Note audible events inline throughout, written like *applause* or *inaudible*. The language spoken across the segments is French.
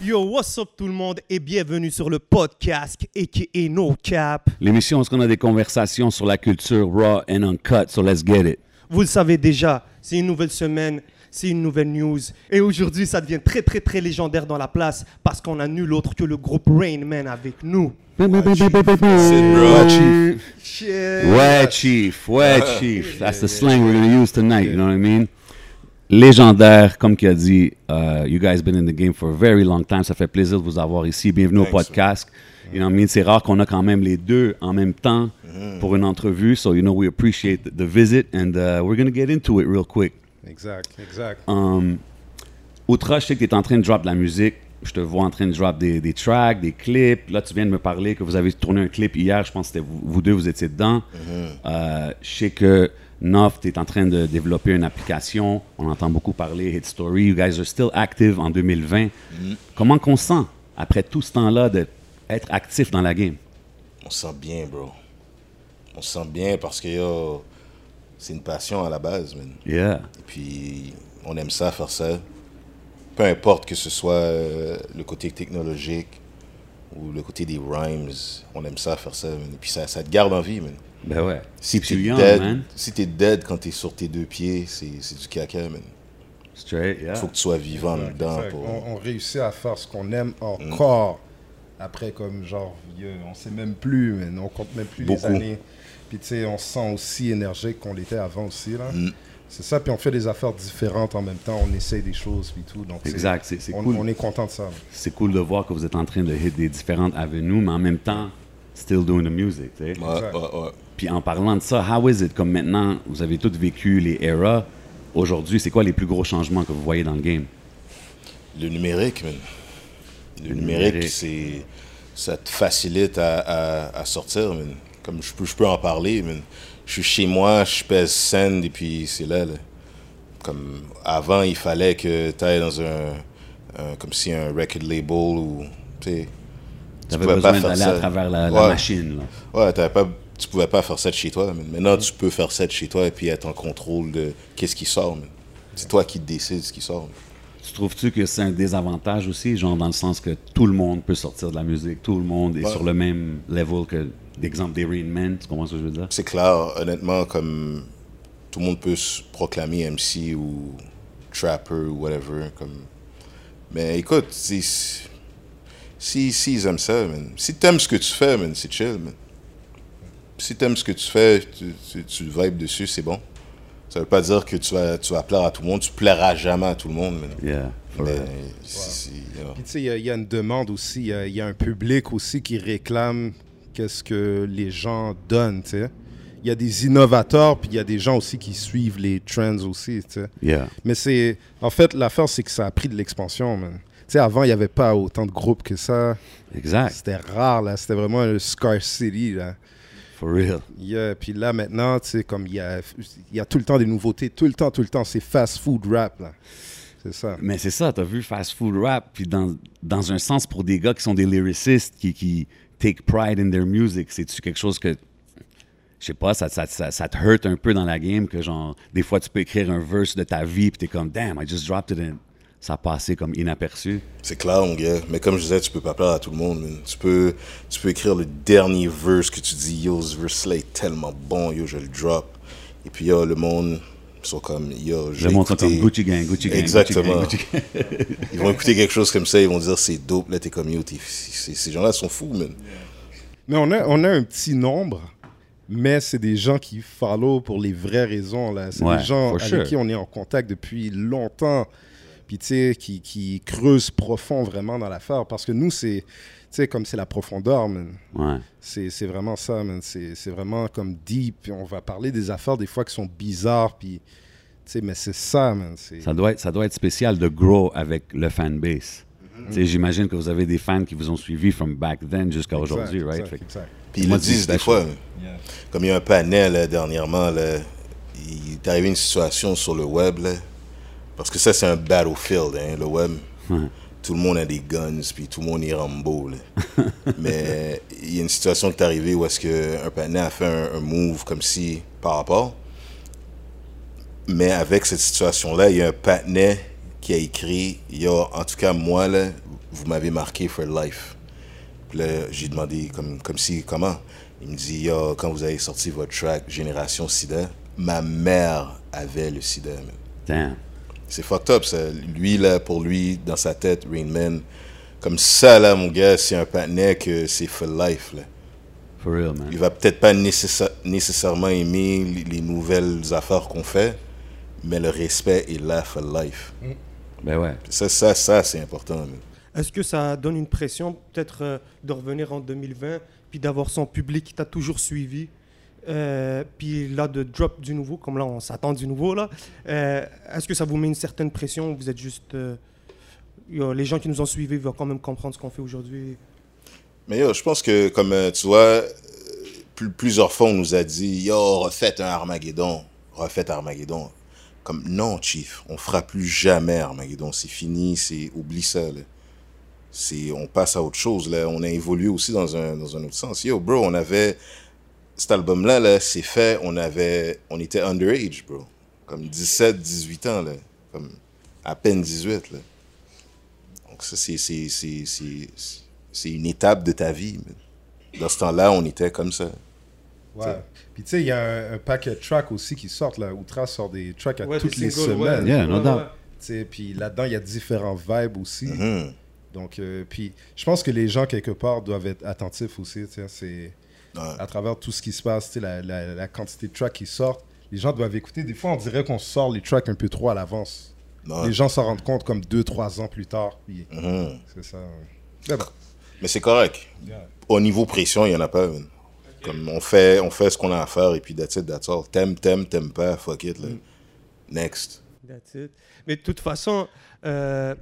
Yo, what's up tout le monde et bienvenue sur le podcast aka No Cap. L'émission où on a des conversations sur la culture raw and uncut, so let's get it. Vous le savez déjà, c'est une nouvelle semaine, c'est une nouvelle news. Et aujourd'hui, ça devient très très très légendaire dans la place parce qu'on a nul autre que le groupe Rain Man avec nous. Ouais, Shit. chief, ouais, chief. That's the slang we're gonna use tonight, you know what I mean? Légendaire, comme qui a dit, uh, you guys been in the game for a very long time. Ça fait plaisir de vous avoir ici. Bienvenue au Thanks, podcast. You know I mean? C'est rare qu'on a quand même les deux en même temps pour une entrevue. So, you know, we appreciate the visit and uh, we're gonna get into it real quick. Exact, exact. Um, Outra, je sais que tu es en train de drop de la musique. Je te vois en train de drop des, des tracks, des clips. Là, tu viens de me parler que vous avez tourné un clip hier. Je pense que vous, vous deux, vous étiez dedans. Euh, je sais que Nof, tu es en train de développer une application. On entend beaucoup parler Hit Story. You guys are still active en 2020. Comment qu'on sent, après tout ce temps-là, d'être actif dans la game? On se sent bien, bro. On se sent bien parce que yo, c'est une passion à la base, man. Yeah. Et puis, on aime ça, faire ça. Peu importe que ce soit euh, le côté technologique ou le côté des rhymes, on aime ça, faire ça, man. Et puis, ça, ça te garde en vie, man. Ben ouais. Si t'es you young, dead, man. si t'es dead quand t'es sur tes deux pieds, c'est c'est du caca, man. Straight, yeah. Faut que tu sois vivant Exact, dedans. exact. Pour... On, on réussit à faire ce qu'on aime encore. Après, comme genre, vieux, on sait même plus, mais on compte même plus Beaucoup. les années. Puis tu sais, on se sent aussi énergique qu'on l'était avant aussi. là. Mm. C'est ça, puis on fait des affaires différentes en même temps, on essaye des choses, puis tout. Donc, Exact, c'est cool. on est content de ça. c'est cool de voir que vous êtes en train de hit des différentes avenues, mais en même temps, still doing the music, tu sais. Ouais, ouais, ouais. Puis en parlant de ça, how is it, comme maintenant, vous avez tous vécu les eras, aujourd'hui, c'est quoi les plus gros changements que vous voyez dans le game? Le numérique, man. Le, Le numérique, numérique. c'est ça te facilite à, à, à sortir, man. Comme je peux, je peux en parler, man. Je suis chez moi, je pèse send et puis c'est là, là. Comme avant, il fallait que tu ailles dans un, un- comme si un record label ou tu sais. tu pouvais besoin pas faire d'aller à travers la, machine, là. Ouais, t'avais pas, tu pouvais pas faire ça de chez toi. Maintenant, tu peux faire ça de chez toi et puis être en contrôle de qu'est-ce qui sort. C'est toi qui décides ce qui sort. man. Tu trouves-tu que c'est un désavantage aussi, genre dans le sens que tout le monde peut sortir de la musique, tout le monde est Ouais. sur le même level que, d'exemple, des Rain Man, tu comprends ce que je veux dire? C'est clair, honnêtement, comme tout le monde peut se proclamer MC ou trapper ou whatever. Comme... Mais écoute, si, si, si ils aiment ça, man. si t'aimes ce que tu fais, man, c'est chill. Man. Si t'aimes ce que tu fais, tu, tu, tu vibes dessus, c'est bon. Ça veut pas dire que tu vas, tu vas plaire à tout le monde. Tu plairas jamais à tout le monde. man. Yeah. Mais si- si, you know. Puis tu sais, il y a- il y, a une demande aussi, il y a, il y a un public aussi qui réclame qu'est-ce que les gens donnent, tu sais. Il y a des innovateurs, puis il y a des gens aussi qui suivent les trends aussi, tu sais. Yeah. Mais c'est. En fait, l'affaire, c'est que ça a pris de l'expansion, man. Tu sais, avant, il n'y avait pas autant de groupes que ça. Exact. C'était rare, là. C'était vraiment le scarcity, là. For real. Yeah, Puis là, maintenant, tu sais, comme il y a, y a tout le temps des nouveautés, tout le temps, tout le temps. C'est fast food rap, là. C'est ça. Mais c'est ça, t'as vu fast food rap, puis dans, dans un sens pour des gars qui sont des lyricistes, qui, qui take pride in their music, c'est-tu quelque chose que, je sais pas, ça, ça, ça, te hurt un peu dans la game, que genre, des fois tu peux écrire un verse de ta vie, puis t'es comme, damn, I just dropped it, and ça passé comme inaperçu? C'est clair, mon gars. Mais comme je disais, tu peux pas plaire à tout le monde. Tu peux, tu peux écrire le dernier verse que tu dis, yo, ce verse-là est tellement bon, yo, je le drop. Et puis, yo, le monde, sont comme, yo, je sont écouter- comme Gucci Gang, Gucci Gang, Exactement. Gucci Gang, Gucci Gang. *laughs* Ils vont écouter quelque chose comme ça, ils vont dire, c'est dope. Là, t'es comme, yo, ces gens-là sont fous, man. Mais on a, on a un petit nombre, mais c'est des gens qui follow pour les vraies raisons. là. C'est Ouais, des gens avec sure. qui on est en contact depuis longtemps, puis tu sais, qui, qui creusent profond vraiment dans l'affaire. Parce que nous, c'est, sais, comme c'est la profondeur, man. Ouais. C'est c'est vraiment ça, man. C'est c'est vraiment comme deep. Puis on va parler des affaires des fois qui sont bizarres, puis... Tu sais, mais c'est ça, man. C'est- Ça doit, être, ça doit être spécial de grow avec le fanbase. Tu sais, J'imagine que vous avez des fans qui vous ont suivi from back then jusqu'à aujourd'hui, right? exact, exact. Puis ils le disent des fois. Comme il y a un panel là, dernièrement, là, il est arrivé une situation sur le web, là, parce que ça, c'est un battlefield, hein, le web. Ouais. Tout le monde a des guns, puis tout le monde est Rambo. là. *laughs* Mais il y a une situation qui est arrivée où est-ce qu'un panel a fait un, un move comme si, par rapport. Mais avec cette situation-là, il y a un patinet qui a écrit Yo, en tout cas, moi, là, vous m'avez marqué for life. Puis là, j'ai demandé comme, comme si, comment? Il me dit Yo, quand vous avez sorti votre track Génération Sida, ma mère avait le sida. Damn. C'est fucked up, ça. Lui, là, pour lui, dans sa tête, Rain Man, comme ça, là, mon gars, c'est un patinet que c'est for life, là. For real, man. Il va peut-être pas nécessa- nécessairement aimer les, les nouvelles affaires qu'on fait, mais le respect est là for life. Ben ouais. Ça, ça, ça, c'est important. Est-ce que ça donne une pression peut-être euh, de revenir en 2020 puis d'avoir son public qui t'a toujours suivi? Euh, puis là de drop du nouveau comme là on s'attend du nouveau là euh, est-ce que ça vous met une certaine pression ou vous êtes juste euh, les gens qui nous ont suivis vont quand même comprendre ce qu'on fait aujourd'hui? Mais yo, je pense que, comme tu vois, plus- plusieurs fois, on nous a dit Yo, refaites un Armageddon. Refaites Armageddon. Comme, non, Chief, on fera plus jamais Armageddon. C'est fini, c'est oublie ça. Là. On passe à autre chose. Là. On a évolué aussi dans un, dans un autre sens. Yo, bro, on avait. Cet album-là, là, c'est fait, on avait. On était underage, bro. Comme 17, 18 ans, là. Comme à peine 18, là. Donc, ça, c'est, c'est, c'est, c'est, c'est une étape de ta vie. man. Dans ce temps-là, on était comme ça. Ouais. Puis tu sais, il y a un, un paquet de tracks aussi qui sortent là. Outra sort des tracks à Ouais, toutes les singles, ouais. semaines. Yeah, no Ouais, doubt. ouais. Tu sais, Puis là-dedans, il y a différents vibes aussi. Mhm. Donc, euh, puis je pense que les gens, quelque part, doivent être attentifs aussi. tu sais, C'est Ouais. à travers tout ce qui se passe, tu sais, la, la, la quantité de tracks qui sortent. Les gens doivent écouter. Des fois, on dirait qu'on sort les tracks un peu trop à l'avance. Ouais. Les gens s'en rendent compte comme 2-3 ans plus tard. Mhm. c'est ça. Mais bon. Mais c'est correct. Au niveau pression, il n'y en a pas. Comme on fait, on fait ce qu'on a à faire et puis that's it, that's all. T'aimes, t'aimes, t'aimes pas, fuck it. Là. Next. That's it. Mais de toute façon, euh,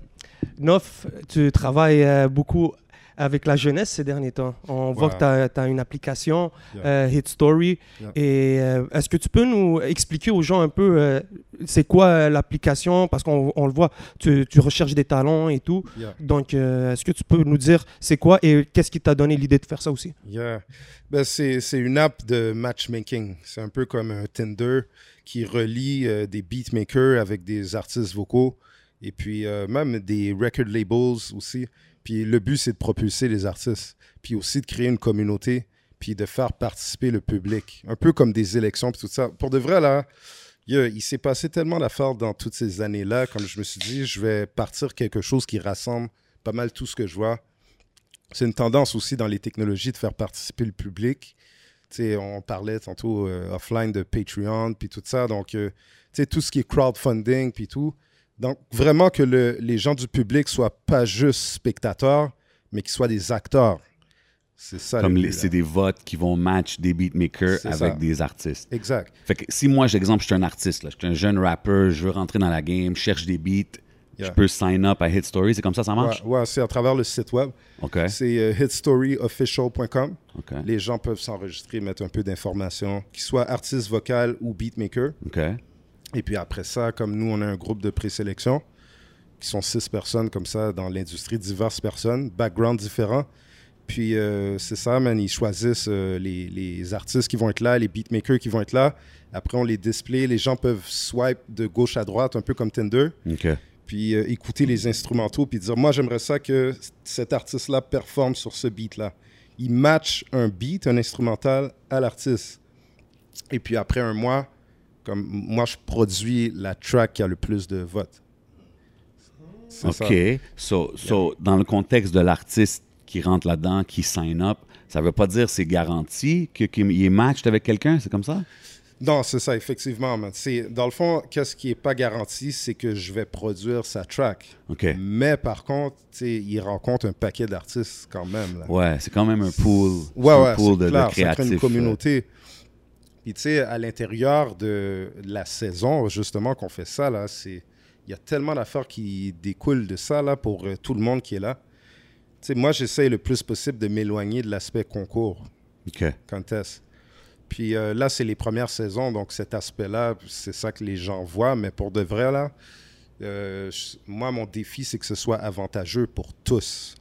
Nof, tu travailles euh, beaucoup avec la jeunesse ces derniers temps. On voit que tu as, une application, Yeah. euh, Hit Story. Yeah. Et euh, est-ce que tu peux nous expliquer aux gens un peu euh, c'est quoi l'application? Parce qu'on on le voit, tu, tu recherches des talents et tout. Yeah. Donc, est-ce que tu peux nous dire c'est quoi et qu'est-ce qui t'a donné l'idée de faire ça aussi? Yeah. Ben, c'est, c'est une app de matchmaking. C'est un peu comme un Tinder qui relie euh, des beatmakers avec des artistes vocaux et puis euh, même des record labels aussi. Puis le but, c'est de propulser les artistes, puis aussi de créer une communauté, puis de faire participer le public. Un peu comme des élections, puis tout ça. Pour de vrai, là, il, s'est passé tellement d'affaires dans toutes ces années-là, comme je me suis dit, je vais partir quelque chose qui rassemble pas mal tout ce que je vois. C'est une tendance aussi dans les technologies de faire participer le public. Tu sais, on parlait tantôt euh, offline de Patreon, puis tout ça. Donc, euh, tout ce qui est crowdfunding, puis tout. Donc, vraiment que le- les gens du public soient pas juste spectateurs, mais qu'ils soient des acteurs. C'est ça. Comme le c'est des votes qui vont match des beatmakers avec ça. des artistes. Exact. Fait que si moi, j'exemple, je suis un artiste, là, je suis un jeune rappeur, je veux rentrer dans la game, je cherche des beats, Yeah. je peux sign up à Hit Story, c'est comme ça ça marche? Ouais, ouais, c'est à travers le site web. OK. C'est euh, hitstoryofficial.com. OK. Les gens peuvent s'enregistrer, mettre un peu d'informations, qu'ils soient artistes vocaux ou beatmakers. OK. Et puis après ça, comme nous, on a un groupe de présélection qui sont six personnes comme ça dans l'industrie, diverses personnes, background différents. Puis euh, c'est ça, man, ils choisissent euh, les, les artistes qui vont être là, les beatmakers qui vont être là. Après, on les display. Les gens peuvent swipe de gauche à droite, un peu comme Tinder, puis euh, écouter les instrumentaux, puis dire, moi, j'aimerais ça que cet artiste-là performe sur ce beat-là. Il match un beat, un instrumental à l'artiste. Et puis après un mois, comme moi, je produis la track qui a le plus de votes. C'est ça. OK. So, so, dans le contexte de l'artiste qui rentre là-dedans, qui sign up, ça veut pas dire c'est garanti qu'il est matched avec quelqu'un, c'est comme ça? Non, c'est ça, effectivement. dans le fond, qu'est-ce qui n'est pas garanti, c'est que je vais produire sa track. OK. Mais par contre, il rencontre un paquet d'artistes quand même. Là. Ouais, c'est quand même un pool, Ouais, un ouais, pool c'est de, de clair, ça crée créatifs. une communauté. Puis tu sais, à l'intérieur de la saison, justement, qu'on fait ça, là, c'est... Il y a tellement d'affaires qui découlent de ça, là, pour euh, tout le monde qui est là. Tu sais, moi, j'essaye le plus possible de m'éloigner de l'aspect concours, OK. contest. Puis euh, là, c'est les premières saisons, donc cet aspect-là, c'est ça que les gens voient. Mais pour de vrai, là, euh, moi, mon défi, c'est que ce soit avantageux pour tous.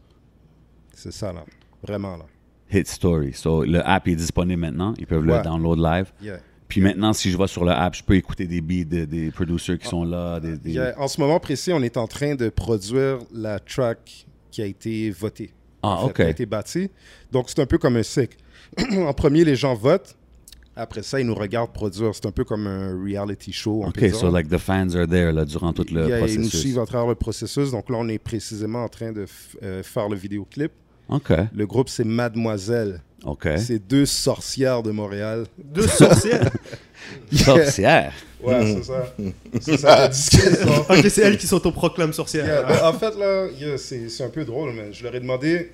C'est ça, là. Vraiment, là. Hit Story. So, le app est disponible maintenant. Ils peuvent le download live. Yeah. Puis maintenant, si je vais sur le app, je peux écouter des beats de- des producers qui sont là. Des, des- en ce moment précis, on est en train de produire la track qui a été votée. Ah, en fait, ok. Qui a été bâtie. Donc, c'est un peu comme un cycle. *clears throat* en premier, les gens votent. Après ça, ils nous regardent produire. C'est un peu comme un reality show. peut OK, dire. so like the fans are there là, durant tout le Il y a- ils nous processus. suivent à travers le processus. Donc là, on est précisément en train de euh, faire le vidéoclip. Le groupe, c'est Mademoiselle. C'est deux sorcières de Montréal. Deux sorcières? *laughs* Sorcière. Ouais, c'est ça. C'est ça la discussion. *laughs* ok, c'est elles qui s'autoproclament sorcières. Yeah, ben, en fait, là, yeah, c'est c'est un peu drôle, mais je leur ai demandé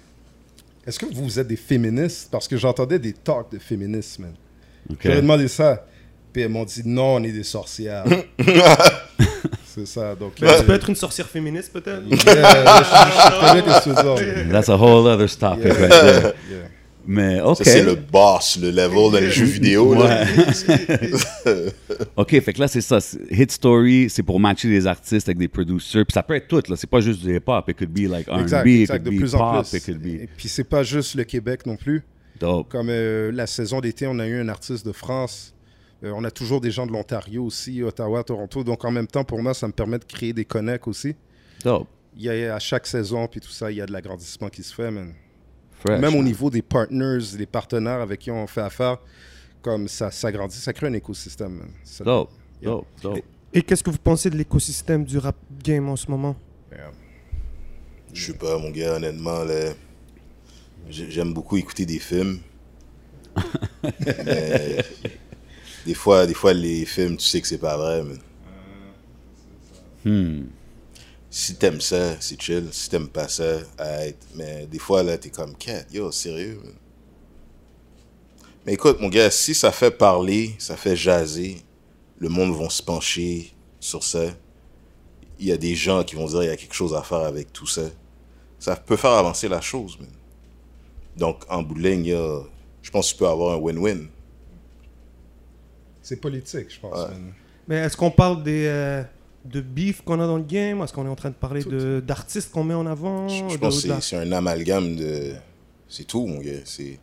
est-ce que vous êtes des féministes? Parce que j'entendais des talks de féministes, man. OK. Je leur ai demandé ça. Puis elles m'ont dit non, on est des sorcières. *laughs* c'est ça. Donc, Mais euh, tu peux être une sorcière féministe, peut-être? *laughs* That's a whole other topic Yeah. right there. Yeah. Mais OK. C'est le boss, le level dans les jeux vidéo. là. *laughs* OK, fait que là, c'est ça. Hit Story, c'est pour matcher des artistes avec des producers. Puis ça peut être tout, là. C'est pas juste du hip-hop. It could be like R&B, Exact, it exact, could de be plus en pop, plus. it could be Et puis c'est pas juste le Québec non plus. dope. Comme euh, la saison d'été, on a eu un artiste de France. Euh, on a toujours des gens de l'Ontario aussi, Ottawa, Toronto. Donc en même temps, pour moi, ça me permet de créer des connects aussi. Dope. Il y a, à chaque saison, puis tout ça, il y a de l'agrandissement qui se fait, man. Fresh. Même au niveau des partners, des partenaires avec qui on fait affaire, comme ça s'agrandit, ça crée un écosystème, man. Ça- Dope, Yeah. dope, dope. Et qu'est-ce que vous pensez de l'écosystème du rap game en ce moment? Je sais pas, mon gars, honnêtement, là, j'ai- j'aime beaucoup écouter des films. *laughs* mais des fois, des fois, les films, tu sais que c'est pas vrai, mais Hmm. si t'aimes ça, c'est chill. Si t'aimes pas ça, arrête. Mais des fois, là, t'es comme, cat, yo, sérieux, man? Mais écoute, mon gars, si ça fait parler, ça fait jaser, le monde va se pencher sur ça. Il y a des gens qui vont dire, il y a quelque chose à faire avec tout ça. Ça peut faire avancer la chose, man. Donc, en bout de ligne, je pense que tu peux avoir un win-win. C'est politique, je pense. Ouais. Mais est-ce qu'on parle des, euh, de beef qu'on a dans le game? Est-ce qu'on est en train de parler de- d'artistes qu'on met en avant? Je, je de- pense que c'est- un amalgame de... C'est tout, mon gars. C'est...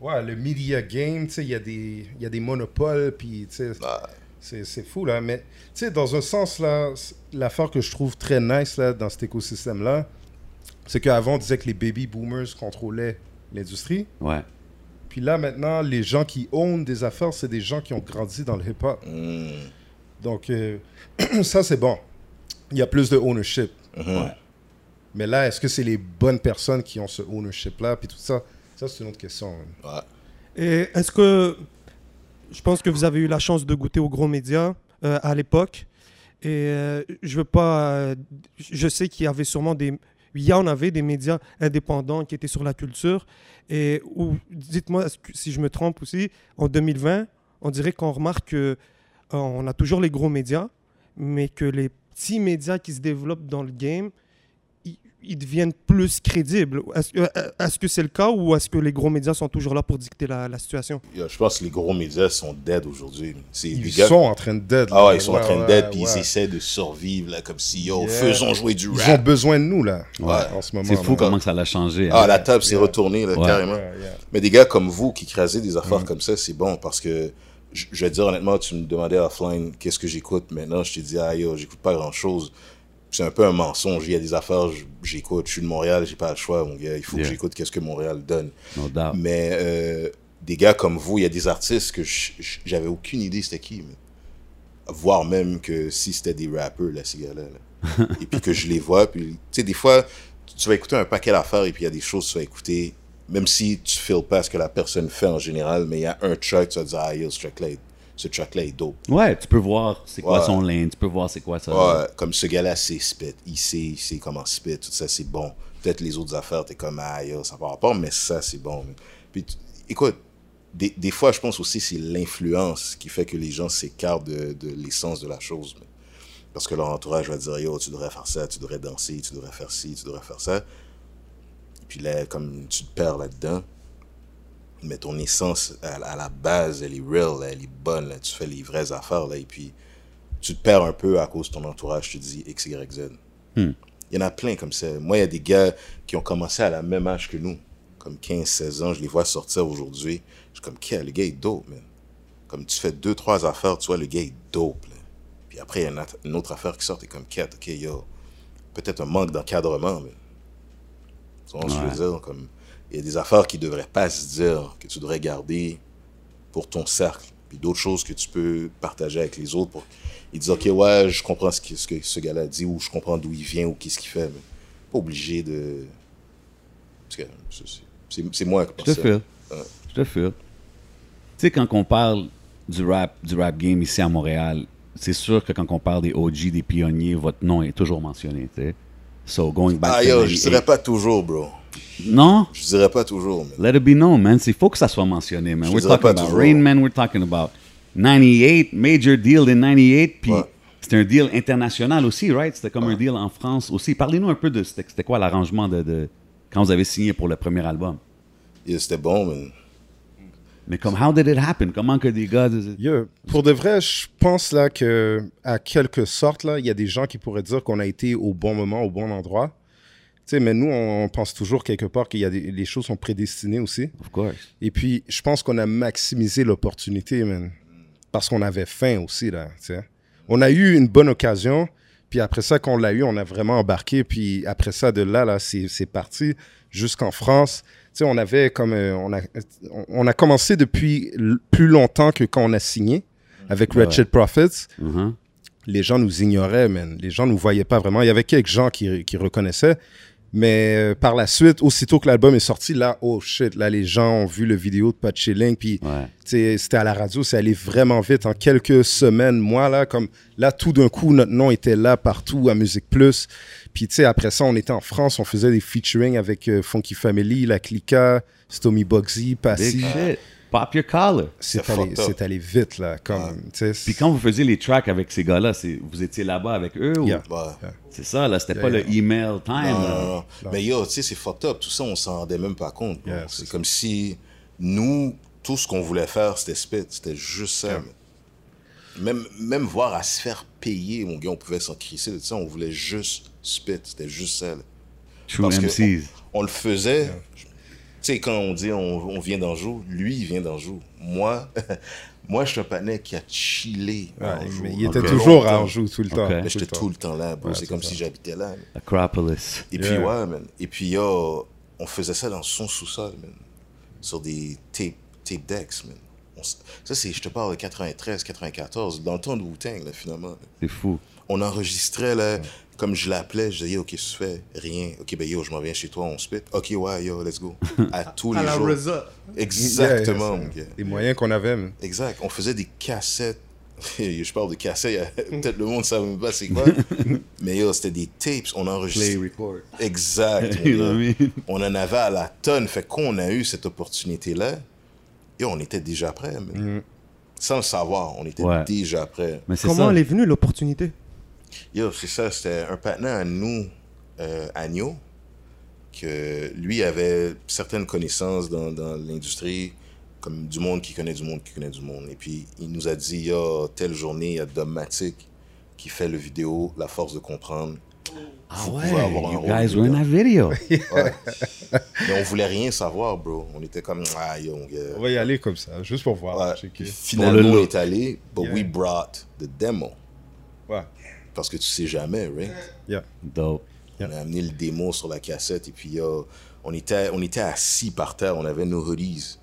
Ouais, le media game, tu sais, il y, a des- il y a des monopoles, puis tu sais, Ah, c'est c'est fou, là. Mais, tu sais, dans un sens, là, l'affaire que je trouve très nice, là, dans cet écosystème-là, c'est qu'avant, on disait que les baby boomers contrôlaient l'industrie. Ouais. Puis là, maintenant, les gens qui ownent des affaires, c'est des gens qui ont grandi dans le hip-hop. hmm, Donc, euh, *clears throat* ça, c'est bon. Il y a plus de ownership. mhm. Mais là, est-ce que c'est les bonnes personnes qui ont ce ownership-là, puis tout ça? Ça, c'est une autre question. Ouais. Et est-ce que. Je pense que vous avez eu la chance de goûter aux gros médias euh, à l'époque. Et euh, je veux pas. euh, je sais qu'il y avait sûrement des. Il y en avait des médias indépendants qui étaient sur la culture. Et dites-moi si je me trompe aussi, en 2020, on dirait qu'on remarque que euh, a toujours les gros médias, mais que les petits médias qui se développent dans le game, ils, deviennent plus crédibles? Est-ce que est-ce que c'est le cas ou est-ce que les gros médias sont toujours là pour dicter la, la situation? Je pense que les gros médias sont dead aujourd'hui. Ils gars- sont en train de dead. Ah ouais, ils sont en train de ouais, dead, puis ouais. ils essaient de survivre, là, comme si, yo, Yeah. faisons jouer du Ils ont rap. besoin de nous, là, Ouais. en ce moment. C'est fou là. comment que ça l'a changé. Ah, hein. la table s'est Yeah. retournée, là, Ouais. carrément. Mais des gars comme vous qui crasez des Mm. affaires comme ça, c'est bon, parce que, je je vais te dire honnêtement, tu me demandais offline qu'est-ce que j'écoute? Maintenant, je t'ai dit, ah yo, j'écoute pas grand-chose. C'est un peu un mensonge. Il y a des affaires, j'écoute. Je suis de Montréal, j'ai pas le choix, mon gars. Il faut Yeah. que j'écoute qu'est-ce que Montréal donne. No doubt. Mais euh, des gars comme vous, il y a des artistes que j'avais aucune idée c'était qui. mais- Voire même que si c'était des rappeurs, là, ces gars-là. là. *laughs* et puis que je les vois. Puis, tu sais, des fois, tu vas écouter un paquet d'affaires et puis il y a des choses que tu vas écouter, même si tu ne pas ce que la personne fait en général, mais il y a un track, tu vas dire, ah, yo, ce track-là est, ce track-là est dope. Ouais, tu peux voir c'est quoi Ouais. son lane, tu peux voir c'est quoi ça. Ouais, comme ce gars-là, c'est spit. Il sait, il sait comment spit, tout ça, c'est bon. Peut-être les autres affaires, t'es comme, ah, yo, ça va rapport, mais ça, c'est bon. Puis, écoute, des, des fois, je pense aussi c'est l'influence qui fait que les gens s'écartent de, de l'essence de la chose. Parce que leur entourage va dire, yo, tu devrais faire ça, tu devrais danser, tu devrais faire ci, tu devrais faire ça. Puis là, comme tu te perds là-dedans, mais ton essence, à, à la base, elle est real, elle est bonne, là, tu fais les vraies affaires, là, et puis tu te perds un peu à cause de ton entourage, tu te dis X, Y, Z. Hmm. Il y en a plein comme ça. Moi, il y a des gars qui ont commencé à la même âge que nous, comme 15, 16 ans, je les vois sortir aujourd'hui. Je suis comme, quel le gars est dope, man. Comme tu fais deux, trois affaires, tu vois, le gars est dope. là. Puis après, il y a une, autre- affaire qui sort, t'es comme, quête, ok, yo, peut-être un manque d'encadrement, mais. Tu vois ce que je veux dire? Comme, il y a des affaires qui devraient pas se dire, que tu devrais garder pour ton cercle. Puis d'autres choses que tu peux partager avec les autres pour. Ils disent, ok, ouais, je comprends ce que ce, que ce gars-là dit, ou je comprends d'où il vient, ou qu'est-ce qu'il fait, mais pas obligé de. Parce que c'est- moi qui Je pense te ça. file. Je te file. Tu sais, quand on parle du rap, du rap game ici à Montréal, c'est sûr que quand on parle des OG, des pionniers, votre nom est toujours mentionné, tu sais. So, going back Ah to yo, je 98. dirais pas toujours, bro. Non? Je dirais pas toujours, mais. Let it be known, man. Il faut que ça soit mentionné, man. Je We're talking pas about toujours. Rain Man, we're talking about 98, major deal in 98, puis Ouais. c'était un deal international aussi, right? C'était comme un deal en France aussi. Parlez-nous un peu de c'était quoi l'arrangement de, de- quand vous avez signé pour le premier album? Yeah, C'était bon, mais. Mais comme, how did it happen? Comment que des gars... Yeah. Pour de vrai, je pense là que, à quelque sorte, là, il y a des gens qui pourraient dire qu'on a été au bon moment, au bon endroit. Tu sais, mais nous, on pense toujours quelque part qu'il y a des, les choses sont prédestinées aussi. Of course. Et puis, je pense qu'on a maximisé l'opportunité, man. Parce qu'on avait faim aussi, là, tu sais. On a eu une bonne occasion, puis après ça, quand on l'a eu, on a vraiment embarqué, puis après ça, de là, là, c'est parti jusqu'en France. Tu sais, on avait comme... euh, on, a, on a commencé depuis plus longtemps que quand on a signé avec Ouais. Wretched Profits. Mhm. Les gens nous ignoraient, man. Les gens nous voyaient pas vraiment. Il y avait quelques gens qui, qui reconnaissaient. Mais euh, par la suite, aussitôt que l'album est sorti, là, oh shit, là, les gens ont vu le vidéo de Pat Chilling, puis Ouais. c'était à la radio, c'est allé vraiment vite. En quelques semaines, moi, là, comme là, tout d'un coup, notre nom était là partout à Musique Plus. Puis, tu sais, après ça, on était en France, on faisait des featuring avec euh, Funky Family, La Clica, Stomy Bugsy, Passy. Pop your collar. C'est allé, allé vite, là. Comme, Puis quand vous faisiez les tracks avec ces gars-là, c'est- vous étiez là-bas avec eux ou... Yeah. Ouais. C'est ça, là, c'était Yeah, pas yeah. le email time. Non, là. non, non. Mais yo, tu sais, c'est fucked up. Tout ça, on s'en rendait même pas compte. c'est comme si nous, tout ce qu'on voulait faire, c'était spit. C'était juste ça. Même, même voir à se faire payer, mon gars, on pouvait s'en crisser de ça. On voulait juste spit. C'était juste ça. là. True Parce que MCs. On le faisait. Tu sais, quand on dit on, on vient d'Anjou, lui, il vient d'Anjou. Moi, *laughs* moi, je suis un panais qui a chillé à ouais, Anjou. mais il était toujours à. Anjou tout le temps. Ok. Mais tout j'étais le temps. tout le temps là. Ouais, c'est comme ça. si j'habitais là. man. Acropolis. Et puis, Yeah. ouais, man. Et puis, yo, on faisait ça dans son sous-sol, man. Sur des tape, tape decks, man. On ça, c'est, je te parle de 93, 94, dans le temps de Wu-Tang, là, finalement. C'est fou. On enregistrait, là, comme je l'appelais, je disais, yo, que tu fais? Rien. Ok, ben, yo, je m'en viens chez toi, on spit. Ok, ouais, yo, let's go. *laughs* À tous les À la jours. RZA. Exactement, Yeah. Les moyens qu'on avait, man. Exact. On faisait des cassettes. *laughs* je parle de cassettes, *laughs* peut-être le monde ne savait même pas c'est quoi. Mais yo, c'était des tapes, on enregistrait. record. Exact. On en avait à la tonne. Fait qu'on a eu cette opportunité-là, et on était déjà prêt. man. Sans le savoir, on était Ouais. déjà prêt. Mais Comment ça. elle est venue, l'opportunité? Yo, c'est ça, c'était un partenaire à nous, euh, Agneau, que lui avait certaines connaissances dans, dans l'industrie, comme du monde qui connaît du monde qui connaît du monde. Et puis, il nous a dit, yo, telle journée, il y a Domatic qui fait le vidéo La Force de comprendre. Ah Vous ouais, pouvez avoir un you rôle guys were in that video. Ouais. Mais on voulait rien savoir, bro. On était comme, ah, yo. On va y aller comme ça, juste pour voir. Ouais. finalement, le on est allé, but Yeah. we brought the demo. Ouais. Parce que tu sais jamais, right? Yeah. Dope. On a amené le démo sur la cassette et puis euh, on, était, on était assis par terre, on avait nos hoodies.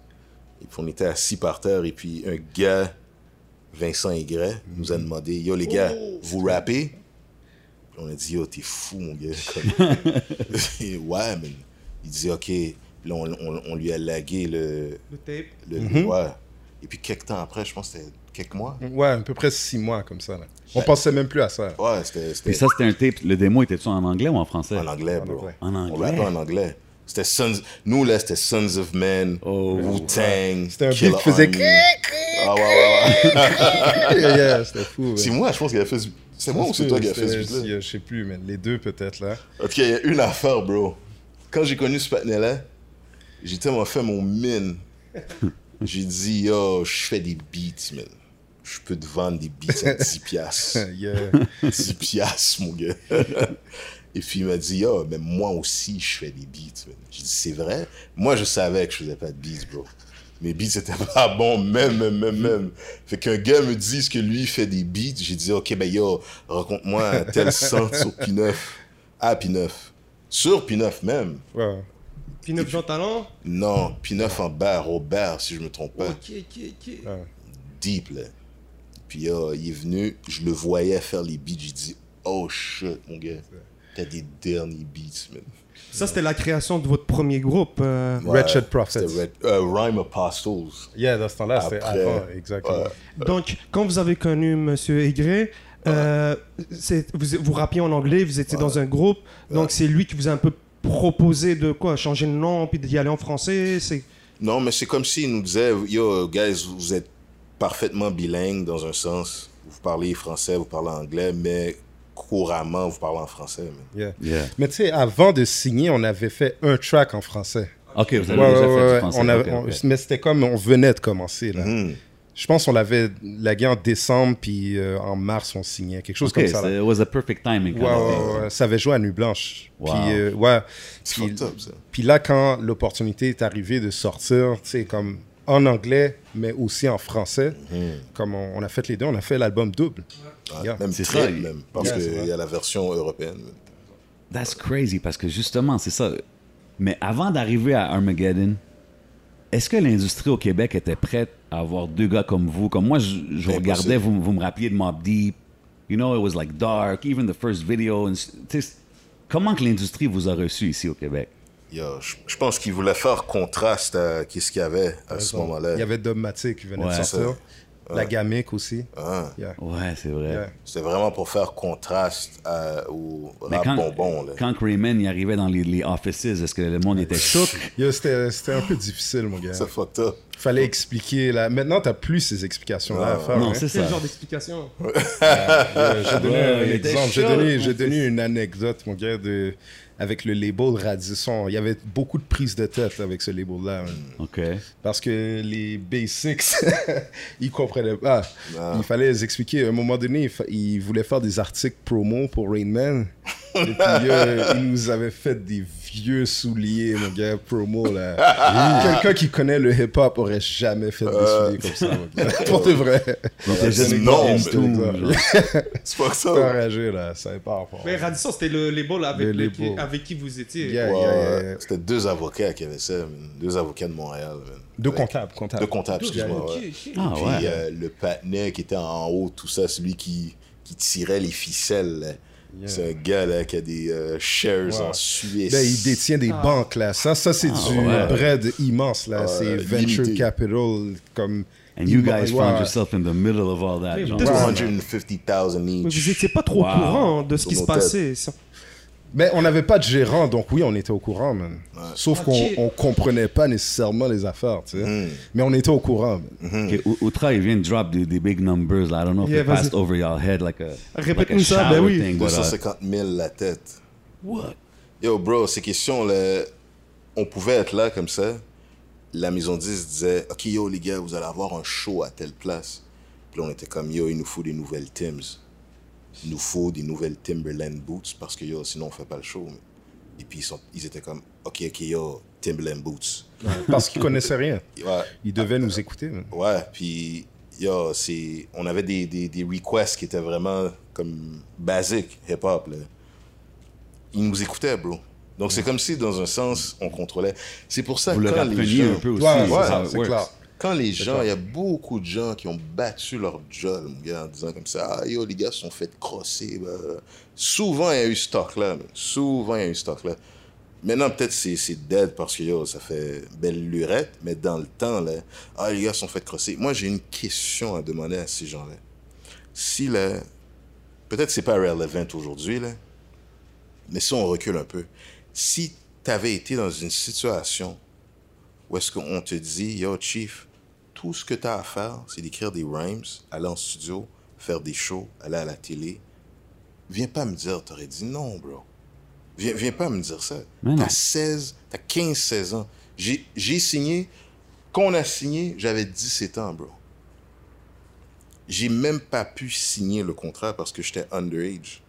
Et puis on était assis par terre et puis un gars, Vincent Aigret, nous a demandé Yo les gars, vous rappez Puis on a dit Yo, t'es fou mon gars. *laughs* Comme- *laughs* ouais, man. Il dit Ok. Puis là, on, on- on lui a lagué le. Le tape. le ouais. Et puis quelques temps après, je pense que c'était quelques mois. Ouais, à peu près six mois comme ça. Là. On pensait même plus à ça. Ouais, c'était. c'était Puis ça, c'était un tape. Le démo était-tu en anglais ou en français? En anglais, En bro. anglais. En On anglais. rappait en anglais. C'était Sons... Nous, là, c'était Sons of Men, Oh. Wu-Tang, C'était un beat Killer qui faisait. Ah ouais, ouais, ouais. *laughs* yeah, yeah, c'était fou. C'est moi, je pense qu'il a fait ce... C'est moi ou c'est toi qui a fait ce beat-là? Je sais plus, mais les deux peut-être là. En tout cas, il y a une affaire, bro. Quand j'ai connu ce patinet-là, j'ai tellement fait mon mine. *laughs* J'ai dit, yo, je fais des beats, man. Je peux te vendre des beats à 10 piastres. *laughs* yeah. 10 piastres, mon gars. Et puis il m'a dit, yo, mais moi aussi, je fais des beats. J'ai dit, c'est vrai? Moi, je savais que je faisais pas de beats, bro. Mes beats c'était pas bon, même, même, même, même. Fait qu'un gars me dise que lui fait des beats, j'ai dit, ok, ben yo, raconte-moi un tel son sur P9. Ah, P9. Sur P9 même. Ouais. Puis 9 Jean Talent. Non, P9 en bas, Robert, si je me trompe pas. Ok, ok, ok. Ouais. Deep, là. Puis euh, il est venu, je le voyais faire les beats, j'ai dit, oh shit, mon gars, t'as des derniers beats, man. Ça, c'était la création de votre premier groupe. euh, Wretched Prophets. C'était Red- euh, Rhyme Apostles. Yeah, dans ce temps-là, c'était avant, exactement. ouais. Donc, quand vous avez connu Monsieur Aigret, euh, vous, vous rappiez en anglais, vous étiez dans un groupe, donc c'est lui qui vous a un peu proposé de quoi Changer le nom, puis d'y aller en français c'est... Non, mais c'est comme s'il nous disait, yo, guys, vous êtes parfaitement bilingue dans un sens. Vous parlez français, vous parlez anglais, mais couramment, vous parlez en français. man. Yeah. Yeah. Mais tu sais, avant de signer, on avait fait un track en français. Ok, vous avez Ouais, déjà ouais, fait du français. on avait- ok, on- ok. Mais c'était comme on venait de commencer. Là. Mhm. Je pense qu'on l'avait lagué en décembre, puis euh, en mars, on signait. Quelque chose comme ça. it was a perfect timing. Ça avait joué à Nuit Blanche. Wow. Puis, euh, ouais. Puis là, quand l'opportunité est arrivée de sortir, tu sais, comme en anglais, mais aussi en français, comme on, on a fait les deux, on a fait l'album double. Ouais, Yeah. Même C'est ça, même. Parce Yeah, qu'il y a la version européenne. That's crazy parce que justement, c'est ça. Mais avant d'arriver à Armageddon, est-ce que l'industrie au Québec était prête à avoir deux gars comme vous? Comme moi, je, regardais, vous, vous me rappeliez de Mob Deep. You know, it was like dark, even the first video. and comment que l'industrie vous a reçu ici au Québec? Yo, je, je pense qu'il voulait faire contraste à ce qu'il y avait à ce moment-là. Il y avait Dogmatic qui venait Ouais. de sortir. Ça. La Gamic aussi. Ah, Yeah. Ouais, c'est vrai. Yeah. C'était vraiment pour faire contraste à- au Mais rap quand, bonbon. Là. quand Rayman y arrivait dans les, les offices, est-ce que le monde était *laughs* choc? Yo, C'était c'était un peu difficile, mon gars. Ça fucked up. Fallait expliquer. Là. Maintenant, t'as plus ces explications-là à faire. Non, hein. c'est Quel ça. genre d'explication? Euh, J'ai donné Ouais, un il était exemple. J'ai donné une anecdote, mon gars, de, avec le label Radisson. Il y avait beaucoup de prises de tête avec ce label-là. OK. Parce que les basics, *laughs* ils comprenaient pas. Ah. Il fallait les expliquer. À un moment donné, ils voulaient faire des articles promo pour Rain Man. Et puis, euh, ils nous avaient fait des vieux souliers, mon gars, promo, là. Quelqu'un qui connaît le hip-hop aurait jamais fait des souliers comme ça, mon gars. *laughs* Pour de vrai. C'était juste non. C'est pas T'es *laughs* ça. enragé, là. Ça n'est pas rapport. Mais Radisson, c'était le label avec, Le label. avec qui vous étiez. Yeah, Ouais, yeah, ouais. yeah. C'était deux avocats qui avaient ça, deux avocats de Montréal. man. Deux comptables, comptables. Deux comptables, excuse-moi. Ouais. Ah Puis ouais. euh, le patinet qui était en haut, tout ça, celui qui, qui tirait les ficelles. Là. C'est un gars là, qui a des euh, shares Ouais. en Suisse. Là, il détient des banques, là. Ça, ça c'est du ouais. bread immense, là. Ouais, c'est venture limité. capital, comme... And you guys Ouais. found yourself in the middle of all that. Mais genre. peut-être- 250,000 Mais each. vous étiez pas trop Wow. au courant de ce Sur qui se passait. Mais on n'avait pas de gérant, donc oui, on était au courant, man. Sauf Ok. qu'on on comprenait pas nécessairement les affaires, tu sais. Mais on était au courant, man. Outra, il vient de drop des, des big numbers. Là. I don't know if Yeah, they passed over your head like a, Répète-nous like a ça, ben oui. thing, but, uh, 250 000 la tête. what? Yo, bro, ces questions, là, on pouvait être là comme ça. La maison 10 disait Ok, yo, les gars, vous allez avoir un show à telle place. Puis on était comme Yo, il nous faut des nouvelles Tims. Il nous faut des nouvelles Timberland Boots parce que yo, sinon, on fait pas le show. Et puis, ils, sont, ils étaient comme Ok, ok, yo, Timberland Boots. Parce qu'ils connaissaient rien. Ouais, Ils devaient nous écouter, ouais, puis yo, c'est, on avait des, des, des requests qui étaient vraiment comme basiques, hip-hop. Ils nous écoutaient, bro. Donc, c'est comme si, dans un sens, on contrôlait. C'est pour ça Vous que le quand les gens... un peu aussi. Ouais, c'est ouais, how it c'est works. clair. Quand les gens, il y a beaucoup de gens qui ont battu leur job, mon gars, en disant comme ça, ah yo, les gars se sont fait crosser. bah. Souvent, il y a eu ce man. Souvent, il y a eu ce stock-là. Maintenant, peut-être c'est c'est dead parce que yo, ça fait belle lurette, mais dans le temps, là, ah, les gars se sont fait crosser. Moi, j'ai une question à demander à ces gens-là. Si là, peut-être c'est pas relevant aujourd'hui, là, mais si on recule un peu, si tu avais été dans une situation où est-ce qu'on te dit, yo, Chief, tout ce que tu as à faire, c'est d'écrire des rhymes, aller en studio, faire des shows, aller à la télé. Viens pas me dire, t'aurais dit non, bro. Viens, viens pas me dire ça. T'as 16, t'as 15, 16 ans. J'ai signé, quand on a signé, j'avais 17 ans, bro. J'ai même pas pu signer le contrat parce que j'étais underage.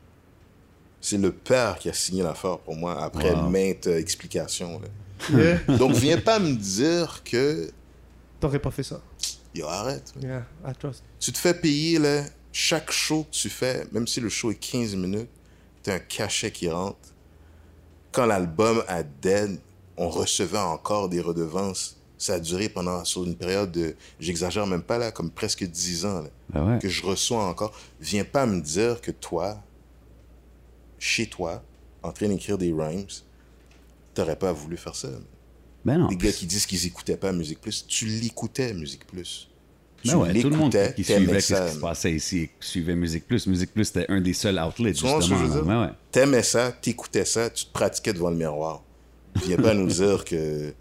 C'est le père qui a signé l'affaire pour moi après Wow. maintes explications. là. Yeah. Donc, viens pas me dire que t'aurais pas fait ça. Yo, arrête. man. Yeah, I trust. Tu te fais payer, là, chaque show que tu fais, même si le show est 15 minutes, t'as un cachet qui rentre. Quand l'album a dead, on recevait encore des redevances. Ça a duré pendant, sur une période de, j'exagère même pas là, comme presque 10 ans, là, Ben ouais. que je reçois encore. Viens pas me dire que toi, chez toi, en train d'écrire des rhymes, t'aurais pas voulu faire ça. Ben non. Les gars qui disent qu'ils écoutaient pas Musique Plus, tu l'écoutais Musique Plus. Tu Ben ouais, tout le monde l'écoutais, qui t'aimais suivait ce ça, qui se passait ici suivait Musique Plus. Musique Plus, c'était un des seuls outlets, Tu justement. Ben ouais. T'aimais ça, t'écoutais ça, tu te pratiquais devant le miroir. Viens pas nous dire que.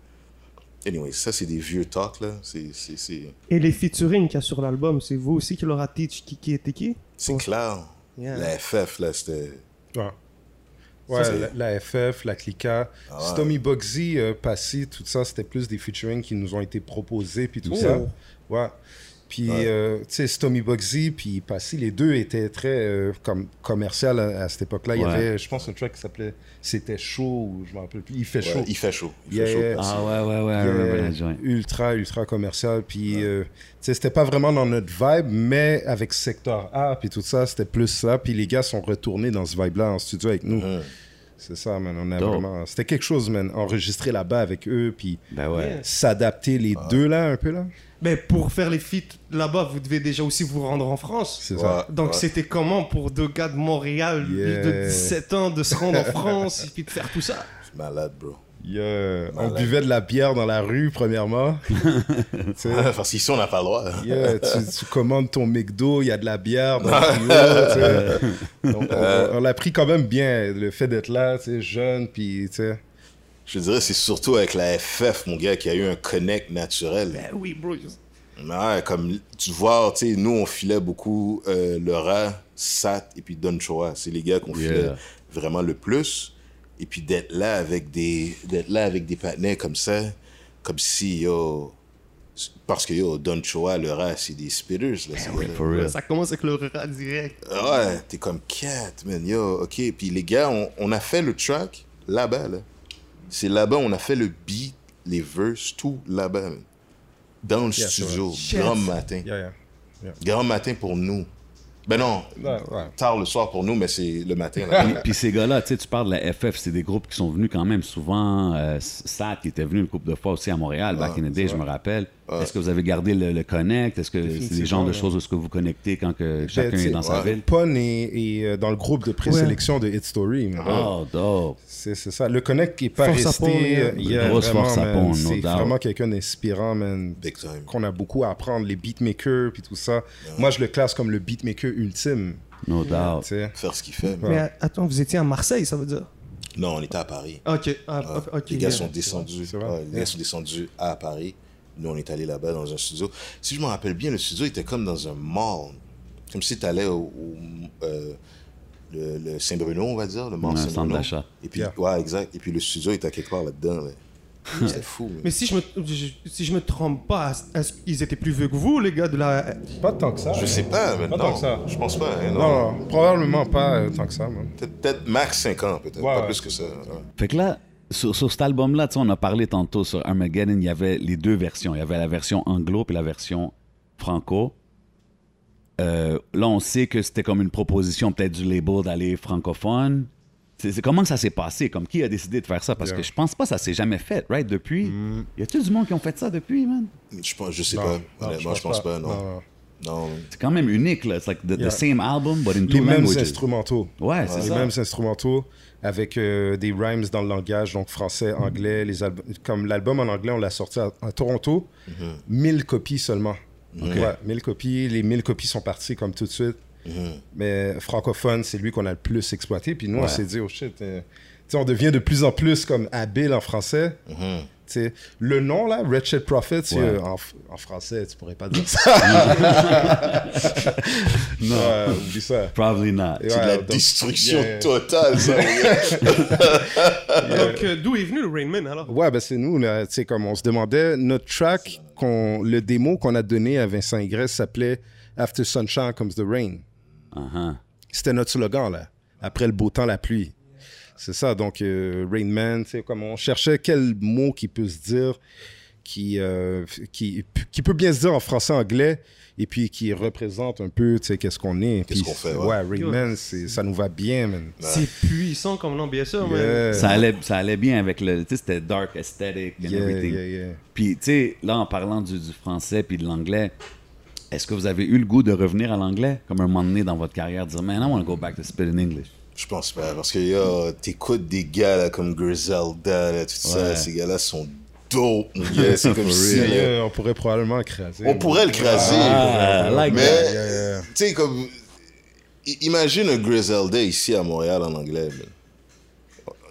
Anyway, ça, c'est des vieux talks, là. C'est- C'est c'est- Et les featuring qu'il y a sur l'album, c'est vous aussi qui leur a teach qui, qui était qui? C'est clair. Yeah. La FF, là, c'était. Ouais. Ouais, la, la FF, la Clica, Ah. Stomy Bugsy, euh, Passy, tout ça, c'était plus des featuring qui nous ont été proposés, puis tout Oh. ça. Ouais. Puis, Ouais. euh, tu sais, Stomy Bugsy, puis Passy, les deux étaient très euh, comme commercial à, à cette époque-là. Il y avait, je pense, un track qui s'appelait C'était chaud, ou je m'en rappelle plus. Il fait Ouais, chaud. il fait chaud. Il Yeah, fait chaud. Ah ouais, ouais, ouais, ultra, ultra commercial. Puis, euh, tu sais, c'était pas vraiment dans notre vibe, mais avec Secteur A, puis tout ça, c'était plus ça. Puis les gars sont retournés dans ce vibe-là en studio avec nous. C'est ça, man. On a vraiment... C'était quelque chose, man. Enregistrer là-bas avec eux, puis Ben s'adapter les deux, là, un peu, là. Mais pour faire les feats là-bas, vous devez déjà aussi vous rendre en France. C'est ça. Donc ouais. c'était comment pour deux gars de Montréal Yeah. de 17 ans de se rendre en France et puis de faire tout ça? *laughs* C'est malade, bro. Yeah. On buvait de la bière dans la rue, premièrement. *laughs* Parce qu'ici, on n'a pas le droit. yeah, tu, tu commandes ton McDo, il y a de la bière dans le frigo. Donc, on, on l'a pris quand même bien, le fait d'être là, jeune, puis, sais. Je dirais, c'est surtout avec la FF, mon gars, qui a eu un connect naturel. Ben oui, bro. Ouais, comme tu vois, tu sais, nous, on filait beaucoup euh, Laura, Sat et puis Don Choa. C'est les gars qu'on Yeah. filait vraiment le plus. Et puis d'être là avec des d'être là avec des partenaires comme ça, comme si, yo... Parce que, yo, Don Choa, Laura, c'est des spitters, là. real. Ça commence avec le rat direct. Ouais, t'es comme cat, man. Yo, ok. Puis les gars, on, on a fait le track là-bas, là. C'est là-bas, on a fait le beat, les verses, tout là-bas. Dans le Yeah, studio, grand matin. Yeah, yeah. Grand matin pour nous. Ben non, Ouais, ouais. tard le soir pour nous, mais c'est le matin. là. Puis ces gars-là, tu sais, tu parles de la FF, c'est des groupes qui sont venus quand même souvent. Euh, Sat, qui était venu une couple de fois aussi à Montréal, back in the day, je me rappelle. Est-ce que vous avez gardé le, le connect? Est-ce que c'est des genres de ouais. choses où est-ce que vous connectez quand que chacun Ben, tu est dans sa ouais. ville? Pun est, est, euh, dans le groupe de présélection de Hit Story. man. Oh, dope. C'est c'est ça. Le Connect qui est pas Force resté. Yeah. euh, yeah, Grosse vraiment, force à man, C'est doubt. vraiment quelqu'un d'inspirant, man. Big time. Qu'on a beaucoup à apprendre. Les beatmakers, puis tout ça. Moi, je le classe comme le beatmaker ultime. No doubt. Faire ce qu'il fait. man. Mais attends, vous étiez à Marseille, ça veut dire? Non, on était à Paris. Ok, ah, les gars yeah. sont descendus. Les gars sont descendus à Paris. Nous, on est allés là-bas dans un studio. Si je me rappelle bien, le studio était comme dans un mall. Comme si tu allais au, au, euh, le, le Saint-Bruno, on va dire, le mall Ouais, Saint-Bruno. d'achat. Et puis, Yeah. ouais, exact. Et puis le studio était quelque part là-dedans. là. C'était fou. Mais si je me, je- si je me trompe pas, est-ce qu'ils étaient plus vieux que vous, les gars de la. Pas tant que ça. Je sais pas, mais Pas non, tant que ça. je pense pas. hein, non. Non, non, probablement pas euh, tant que ça. Peut-être peut-être max 5 ans, peut-être. Ouais, pas ouais. plus que ça. ouais. Fait que là, sur, sur cet album-là, tu sais, on a parlé tantôt sur Armageddon, il y avait les deux versions. Il y avait la version anglo et la version franco. Euh, là, on sait que c'était comme une proposition peut-être du label d'aller francophone. C'est c'est- comment ça s'est passé? Comme qui a décidé de faire ça? Parce Yeah. que je pense pas que ça s'est jamais fait, right? Depuis? Y a-t-il du monde qui ont fait ça depuis, man? Je, pense, je sais Non, pas. non, Honnêtement, je pense pas. non. non. Non. C'est quand même unique, là. C'est like the, the Yeah. same album, but in Les two mêmes languages. instrumentaux. Ouais, c'est les ça. mêmes instrumentaux avec euh, des rhymes dans le langage, donc français, anglais. Les comme l'album en anglais, on l'a sorti à, à Toronto, 1000 copies seulement. Ouais, 1000 copies. Les 1000 copies sont parties comme tout de suite. Mais francophone, c'est lui qu'on a le plus exploité. Puis nous, on s'est dit, oh shit, euh, tu sais, on devient de plus en plus comme habile en français. Tu le nom, là, Wretched Prophet, c'est, Ouais. euh, en, français, tu pourrais pas dire *laughs* ça. non. Ouais, oublie ça. Probably not. Et C'est de ouais, la donc- destruction Yeah. totale, ça. *laughs* Donc, euh, d'où est venu le Rain Man alors? Ouais, ben c'est nous, là, tu sais, comme on se demandait, notre track, qu'on, le démo qu'on a donné à Vincent Ingress s'appelait After Sunshine Comes the Rain. Uh-huh. C'était notre slogan, là. Après le beau temps, la pluie. C'est ça, donc euh, Rain Man, tu sais, comme on cherchait quel mot qui peut se dire qui, euh, qui, qui peut bien se dire en français-anglais et puis qui représente un peu, tu sais, qu'est-ce qu'on est. Qu'est-ce qu'on fait, Ouais, ouais. Rayman, c'est- ça nous va bien, man. C'est puissant comme nom, bien sûr, mais Yeah. Ça allait, ça allait bien avec le. Tu sais, c'était dark aesthetic and Yeah, everything. yeah, yeah. Puis, tu sais, là, en parlant du, du français puis de l'anglais, est-ce que vous avez eu le goût de revenir à l'anglais comme un moment donné dans votre carrière, dire, man, I want to go back to spit in English? Je pense pas, parce que yo, t'écoutes des gars là, comme Griselda, là, tout ça, ces gars-là sont dope, gars. C'est *laughs* comme si. Yeah, on pourrait probablement écraser. On pourrait le craser. Ah, like mais, that. Yeah, yeah. tu sais, comme. Imagine un Griselda ici à Montréal en anglais, man.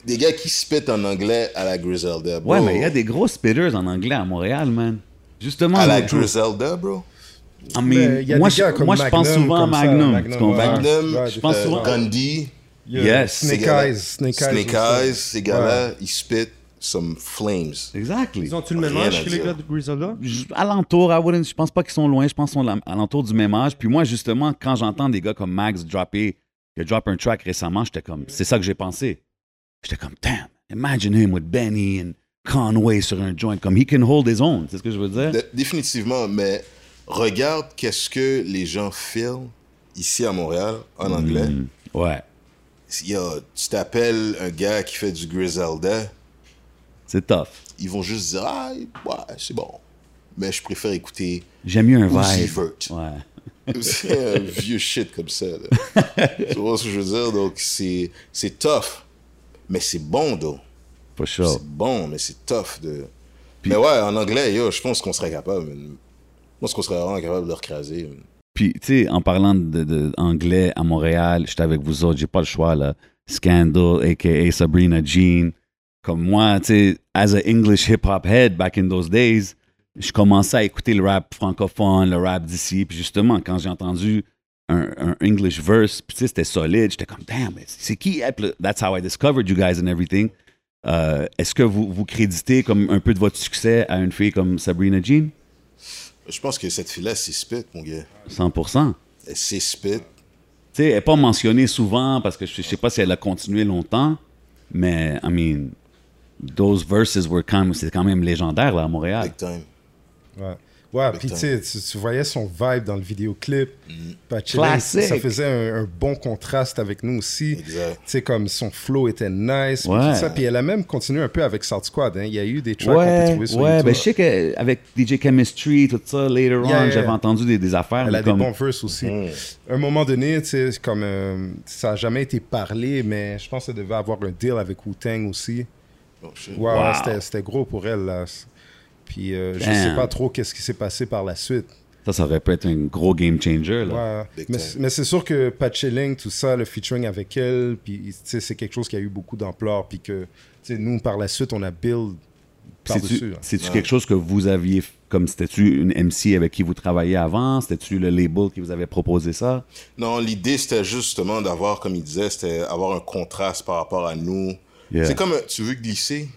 Des gars qui spit en anglais à la Griselda, bro. Ouais, mais il y a des gros spitters en anglais à Montréal, man. Justement, À la. Griselda, bro? I mean, Mais moi, je, pense souvent à ça, Magnum. Magnum, tu comprends? ouais. Magnum, Ouais, je pense euh, souvent- Gandhi. Yes. Snake. Eyes. Snake Eyes. Snake. Eyes, ces gars-là, ils spit some flames. Exactly. ils ont-tu le même âge que les gars de Griselda? Alentour, I wouldn't- je pense pas qu'ils sont loin, je pense qu'ils sont alentour du même âge. Puis moi, justement, quand j'entends des gars comme Max dropper, qui a drop un track récemment, j'étais comme, c'est ça que j'ai pensé. J'étais comme, damn, imagine him with Benny and Conway sur un joint, comme he can hold his own, c'est ce que je veux dire? De- définitivement, mais regarde qu'est-ce que les gens filment ici à Montréal en anglais. Mm, ouais, Yo, tu t'appelles un gars qui fait du Griselda, c'est tough. ils vont juste dire Ah, ouais, c'est bon. Mais je préfère écouter J'aime mieux un vibe. Ouais. *laughs* C'est un vieux shit comme ça. Là. *laughs* tu vois ce que je veux dire? Donc, c'est c'est tough. Mais c'est bon, though. For sure. C'est bon, mais c'est tough. De... Mais ouais, en anglais, yo, je pense qu'on serait capable. man. Je pense qu'on serait vraiment capable de le recraser. man. Puis, tu sais, en parlant de, de anglais à Montréal, j'étais avec vous autres, j'ai pas le choix, là. Scandal, a.k.a. Sabrina Jean. Comme moi, tu sais, as a English hip-hop head back in those days, je commençais à écouter le rap francophone, le rap d'ici. Puis justement, quand j'ai entendu un, English verse, puis tu sais, c'était solide, j'étais comme, damn, c'est qui? That's how I discovered you guys and everything. Euh, Est-ce que vous, vous créditez comme un peu de votre succès à une fille comme Sabrina Jean? Je pense que cette fille-là, c'est spit, mon gars. 100%. Elle, C'est spit. Tu sais, elle n'est pas mentionnée souvent parce que je ne sais pas si elle a continué longtemps, mais, I mean, those verses were quand même, c'est quand même légendaire là, à Montréal. Big time. Ouais. Ouais, puis tu tu voyais son vibe dans le vidéoclip. Classique. Ça faisait un, un bon contraste avec nous aussi. Exact. Tu sais, comme son flow était nice. puis Ouais. tout ça. Puis elle a même continué un peu avec South Squad. hein. Il y a eu des tracks qu'on peut Ouais, trouver sur ouais, YouTube. ben je sais qu'avec DJ Chemistry, tout ça, later on, Yeah, j'avais entendu des, des affaires. Elle a comme, des bons verses aussi. À un moment donné, tu sais, comme euh, ça n'a jamais été parlé, mais je pense qu'elle devait avoir un deal avec Wu-Tang aussi. Oh, shit. Ouais, Wow. ouais, c'était- c'était gros pour elle. Là. Puis euh, je sais pas trop qu'est-ce qui s'est passé par la suite. Ça, ça aurait pu être un gros game changer. Là. Ouais. Big Mais, c'est sûr que Patchelling, tout ça, le featuring avec elle, puis c'est quelque chose qui a eu beaucoup d'ampleur. Puis que nous, par la suite, on a build par-dessus. c'est-tu Ouais. quelque chose que vous aviez, comme c'était-tu une MC avec qui vous travailliez avant? C'était-tu le label qui vous avait proposé ça? Non, l'idée, c'était justement d'avoir, comme il disait, c'était avoir un contraste par rapport à nous. Yeah. C'est comme, tu veux glisser?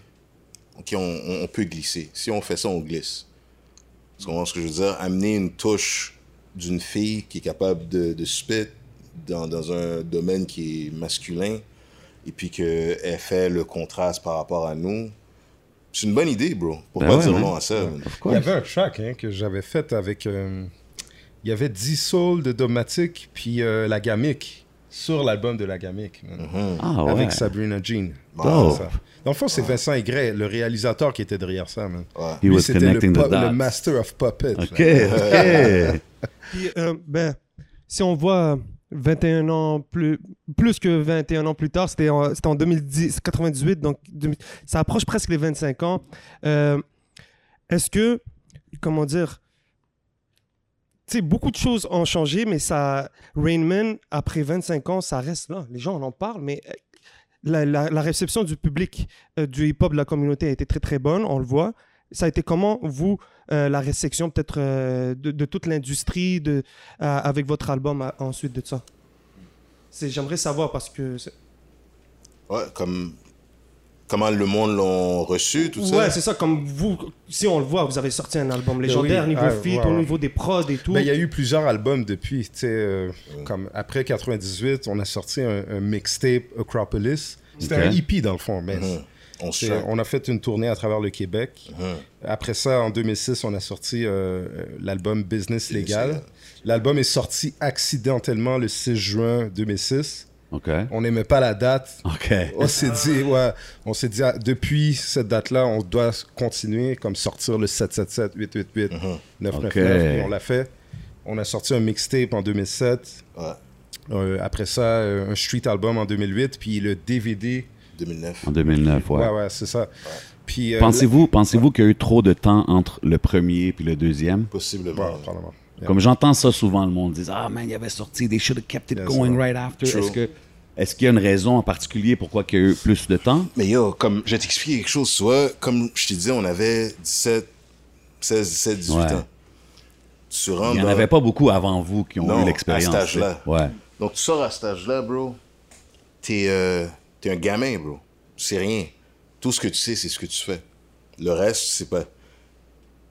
OK, on, on- on peut glisser. Si on fait ça, on glisse. Tu comprends ce que je veux dire? Amener une touche d'une fille qui est capable de, de spit dans, dans un domaine qui est masculin et puis qu'elle fait le contraste par rapport à nous. C'est une bonne idée, bro. Pour Ben pas ouais, dire non à ça. Il y avait un track hein, que j'avais fait avec. euh, il y avait 10 souls de Domatic, puis euh, la Gamic, sur l'album de la Gamic. man. Mhm. Ah ouais. Avec Sabrina Jean. Wow. Dans le fond, c'est Vincent Aigret, le réalisateur qui était derrière ça. Man. Ouais. He Lui, was c'était le, master of puppet. là. OK, OK. *laughs* Puis, euh, ben, si on voit 21 ans plus, plus que 21 ans plus tard, c'était en, c'était en 2010, 98, donc 2000 ça approche presque les 25 ans. Euh, Est-ce que, comment dire, tu sais, beaucoup de choses ont changé, mais ça, Rain Man, après 25 ans, ça reste là. Les gens en en parlent, mais euh, la, réception du public euh, du hip-hop de la communauté a été très très bonne, on le voit. Ça a été comment, vous, euh, la réception peut-être euh, de, toute l'industrie avec votre album ensuite de ça? J'aimerais savoir parce que. Ouais, comme comment le monde l'ont reçu, tout ça. Ouais, c'est ça, comme vous, si on le voit, vous avez sorti un album légendaire, oui. niveau Ah, feat, au niveau des prods et tout. Ben, il y a eu plusieurs albums depuis. tu sais, euh, Comme après 98, on a sorti un, un mixtape Acropolis. C'était un EP dans le fond, mais Mhm. On on a fait une tournée à travers le Québec. Mhm. Après ça, en 2006, on a sorti euh, l'album Business. Légal. L'album est sorti accidentellement le 6 juin 2006. On n'aimait pas la date. On s'est dit, ouais, on s'est dit, ah, depuis cette date-là, on doit continuer, comme sortir le 777, 888, 999. Ok. Et on l'a fait. On a sorti un mixtape en 2007. Ouais. Euh, après ça, euh, un street album en 2008. Puis le DVD. 2009. En 2009, ouais. Ouais, ouais, c'est ça. Puis. euh, Pensez-vous pensez-vous qu'il y a eu trop de temps entre le premier puis le deuxième? Possiblement. Ouais, probablement. Yeah. Comme j'entends ça souvent, le monde dit Ah man, il avait sorti, they should have kept it going right after. Est-ce que est-ce qu'il y a une raison en particulier pourquoi il y a eu plus de temps? Mais yo, comme je vais t'expliquer quelque chose, vois, comme je te disais, on avait 17, 16, 17, 18 Ouais. ans. Tu rentres Il n'y en dans- avait pas beaucoup avant vous qui ont Non, eu l'expérience. à cet âge-là. Ouais. Donc tu sors à cet âge-là, bro, t'es euh, un gamin, bro. C'est rien. Tout ce que tu sais, c'est ce que tu fais. Le reste, sais pas.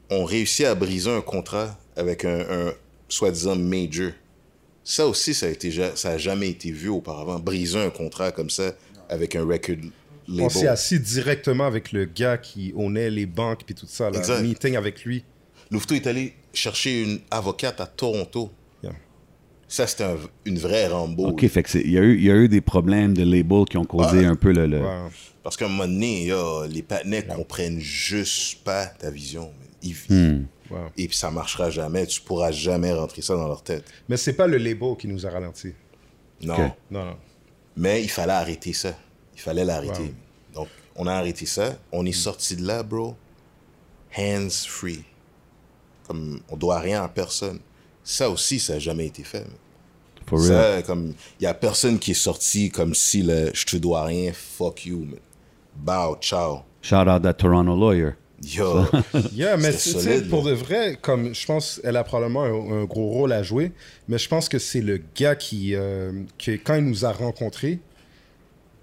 On réussit à briser un contrat avec un, un soi-disant major. Ça aussi, ça a, été, ja- ça a jamais été vu auparavant. Briser un contrat comme ça avec un record label. On s'est assis directement avec le gars qui ownait les banques puis tout ça. Là, Exact. meeting avec lui. Louveteau est allé chercher une avocate à Toronto. Yeah. Ça, c'était un- une vraie Rambo. OK, fait que c'est- il y, a eu- il y a eu des problèmes de label qui ont causé Ouais. un peu le. le- Ouais. Parce qu'à un moment donné, yo, les patinets comprennent juste pas ta vision. Ils- Hmm. Et puis ça marchera jamais. Tu pourras jamais rentrer ça dans leur tête. Mais c'est pas le label qui nous a ralenti. Non. Non, non. Mais il fallait arrêter ça. Il fallait l'arrêter. Wow. Donc, on a arrêté ça. On est sorti de là, bro. Hands free. Comme on doit rien à personne. Ça aussi, ça n'a jamais été fait. For real. Ça, comme, il y a personne qui est sorti comme si le je te dois rien, fuck you, man. Bow, ciao. Shout out that Toronto lawyer. Yo. Yeah, mais C'était tu sais, solide, pour de vrai, comme je pense, elle a probablement un, un gros rôle à jouer, mais je pense que c'est le gars qui, euh, qui, quand il nous a rencontrés,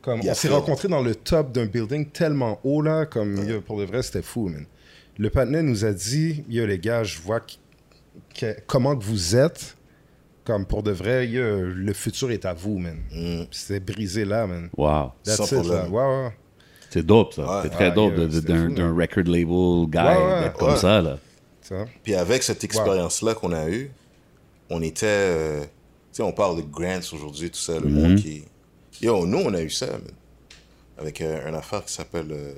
comme on s'est rencontrés dans le top d'un building tellement haut là, comme yo, pour de vrai, c'était fou, man. Le partenaire nous a dit, yo les gars, je vois que- que- comment que vous êtes, comme pour de vrai, yo, le futur est à vous, man. Mm. C'était brisé là, man. Wow. That's Sans it, là. ouais. C'est dope, ça. Ouais. c'est très Ouais, dope d'un record label guy Ouais, ouais. d'être comme ça, là. Puis avec cette expérience-là qu'on a eue, on était. euh, tu sais, on parle de grants aujourd'hui, tout ça, le monde qui. Yo, nous, on a eu ça, man. Avec euh, une affaire qui s'appelle euh,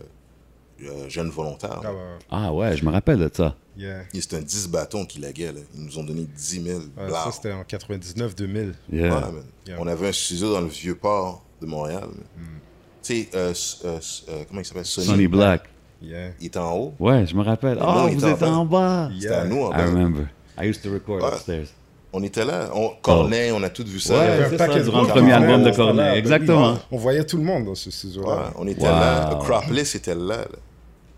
euh, Jeune Volontaire. Ah. Ah ouais, je me rappelle de ça. Yeah. C'était un 10 bâtons qui laguait, là. Ils nous ont donné 10 000. Ouais, ça, c'était en 99-2000. Yeah. Ouais. Yeah. On avait un studio dans le vieux port de Montréal. Tu sais, euh, euh, euh, comment il s'appelle? Sonny, Sonny Black. Yeah. Il était en haut. Ouais, je me rappelle. Ah, on vous était en êtes bas. en bas. C'était à nous, en I bas. remember. I used to record Ouais. upstairs. On était là. On, Corneille, on a tout vu ça. Ouais, c'est ça, durant le premier album de Corneille. Exactement. on voyait tout le monde dans ce Ouais, studio-là. on était Wow. là. Acropolis était là. là.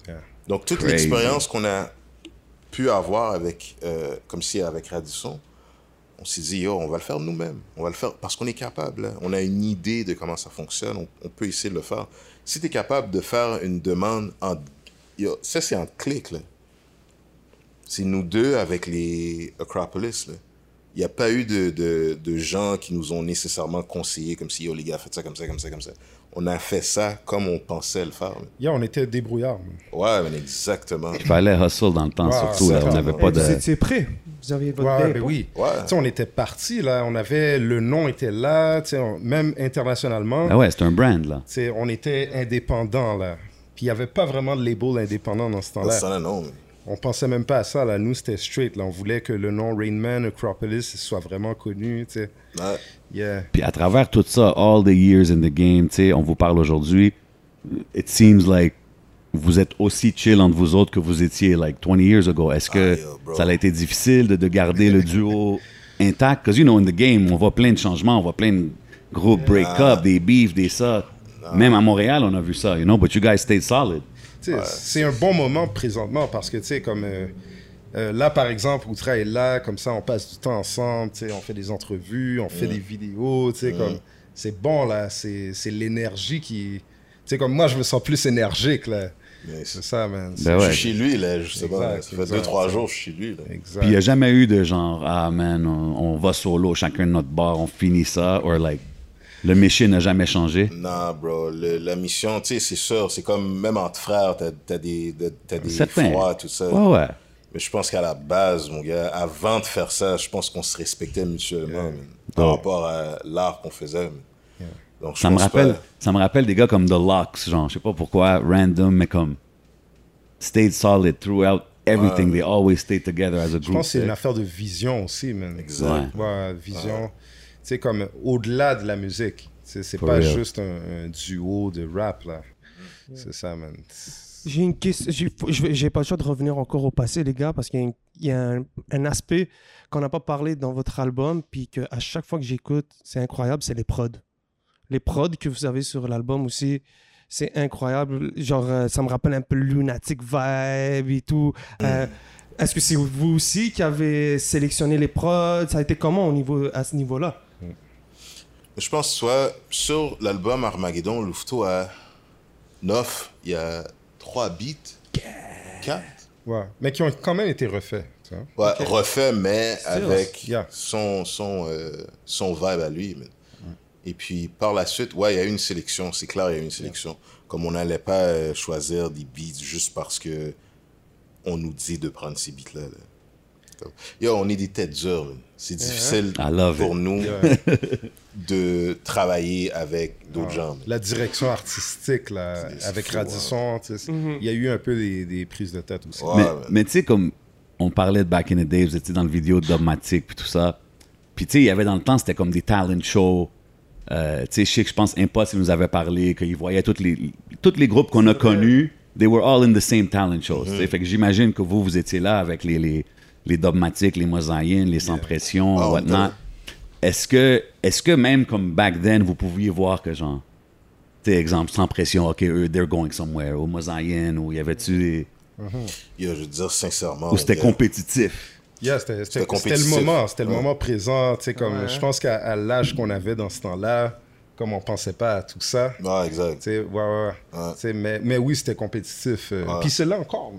Yeah. Donc, toute l'expérience qu'on a pu avoir avec, euh, comme si avec Radisson, on s'est dit, yo, on va le faire nous-mêmes. On va le faire parce qu'on est capable. là. On a une idée de comment ça fonctionne. On, on peut essayer de le faire. Si tu es capable de faire une demande en. Yo, ça, c'est en clic, là. C'est nous deux avec les Acropolis, là. Il n'y a pas eu de, de, de gens qui nous ont nécessairement conseillé comme si, yo, les gars, faites ça comme ça, comme ça, comme ça. On a fait ça comme on pensait le faire. Yeah, on était débrouillards. Ouais, mais exactement. Il fallait hustle dans le temps, surtout. Là. c'est On n'avait pas Vous de. étiez prêts. Vous aviez votre Ouais, ben oui. Ouais. Tu sais, on était partis, là. On avait... Le nom était là, tu sais, on- même internationalement. Ah ouais, c'est un brand, là. Tu sais, on était indépendants, là. Puis il n'y avait pas vraiment de label indépendant dans ce temps-là. temps-là, non. On pensait même pas à ça, là. Nous, c'était straight, là. On voulait que le nom Rain Man, Acropolis, soit vraiment connu, tu sais. Ouais. Yeah. Puis à travers tout ça, all the years in the game, tu sais, on vous parle aujourd'hui, it seems like vous êtes aussi chill entre vous autres que vous étiez like 20 years ago. Est-ce que Ah, yo, ça a été difficile de, de garder le duo *laughs* intact? Because you know, in the game, on voit plein de changements, on voit plein de groupes break-up, des beefs, des ça. Même à Montréal, on a vu ça, you know, but you guys stayed solid. C'est un bon moment présentement parce que, tu sais, comme euh, euh, là, par exemple, Outra est là, comme ça, on passe du temps ensemble, tu sais, on fait des entrevues, on fait des vidéos, tu sais, comme c'est bon, là, c'est c'est l'énergie qui. Tu sais, comme moi, je me sens plus énergique, là. Mais C'est ça, man. Ben Je ouais. suis chez lui, là, justement. Exact, ça fait exact. 2-trois jours que je suis chez lui, là. Exact. Puis il n'y a jamais eu de genre, ah man, on, on va solo, chacun de notre bar, on finit ça, or like, Le méchant n'a jamais changé. Non, bro. le- la mission, tu sais, c'est sûr, c'est comme même entre frères, t'as as des, de- t'as des froids, tout ça. Ouais, ouais. Mais je pense qu'à la base, mon gars, avant de faire ça, je pense qu'on se respectait mutuellement man, par rapport à l'art qu'on faisait. man. Donc, je Ça me rappelle, pas- ça me rappelle des gars comme The Locks, genre, je sais pas pourquoi, random, mais comme stayed solid throughout everything. They always stayed together as a Je group. pense que c'est une affaire de vision aussi, man. Exact. Ouais. Ouais, vision. Tu sais, comme au-delà de la musique. C'est pas real. juste un, un duo de rap, là. C'est ça, man. J'ai une question. J'ai je pas le choix de revenir encore au passé, les gars, parce qu'il y a, un- il y a un, un aspect qu'on n'a pas parlé dans votre album, puis qu'à chaque fois que j'écoute, c'est incroyable, c'est les prods. Les prods que vous avez sur l'album aussi, c'est incroyable. Genre, euh, ça me rappelle un peu Lunatic Vibe et tout. Euh, Est-ce que c'est vous aussi qui avez sélectionné les prods? Ça a été comment au niveau, à ce niveau-là? Je pense soit sur l'album Armageddon, Louveteau a 9, il y a 3 beats. 4 Ouais. Mais qui ont quand même été refaits. Ouais, refait, mais avec Yeah. son, son, euh, son vibe à lui. Et puis par la suite, ouais, il y a eu une sélection, c'est clair, il y a eu une sélection. Comme on n'allait pas euh, choisir des beats juste parce que on nous dit de prendre ces beats-là. là. Yo, on est des têtes dures. C'est difficile pour nous Yeah. *laughs* de travailler avec d'autres gens. man. La direction artistique, là, avec Radisson, tu sais, il y a eu un peu des, des prises de tête aussi. Ouais, mais man. mais tu sais, comme on parlait de Back in the Day, vous étiez dans le vidéo de Dogmatic puis tout ça. Puis tu sais, il y avait dans le temps, c'était comme des talent shows. Euh, tu sais, que je pense Impost, il nous avait parlé, qu'il voyait tous les, tous les groupes qu'on a connus, they were all in the same talent shows. tu sais. Fait que j'imagine que vous, vous étiez là avec les, les, les Dogmatiques, les Mosaïens, les Sans Pression, Ah, on whatnot. Est-ce que, est que même comme back then, vous pouviez voir que genre, tu sais, exemple, Sans Pression, OK, eux, they're going somewhere, ou Mosaïen, ou y avait-tu des... Yo, je veux dire sincèrement. Ou c'était compétitif? Yeah, c'était- c'était C'était c'était le moment, c'était le Ouais. moment présent. tu sais, Comme, Ouais. Je pense qu'à l'âge qu'on avait dans ce temps-là, comme on pensait pas à tout ça, Ouais, exact. tu sais, ouais, ouais, mais, mais oui, c'était compétitif. euh, Ouais. Puis c'est là encore.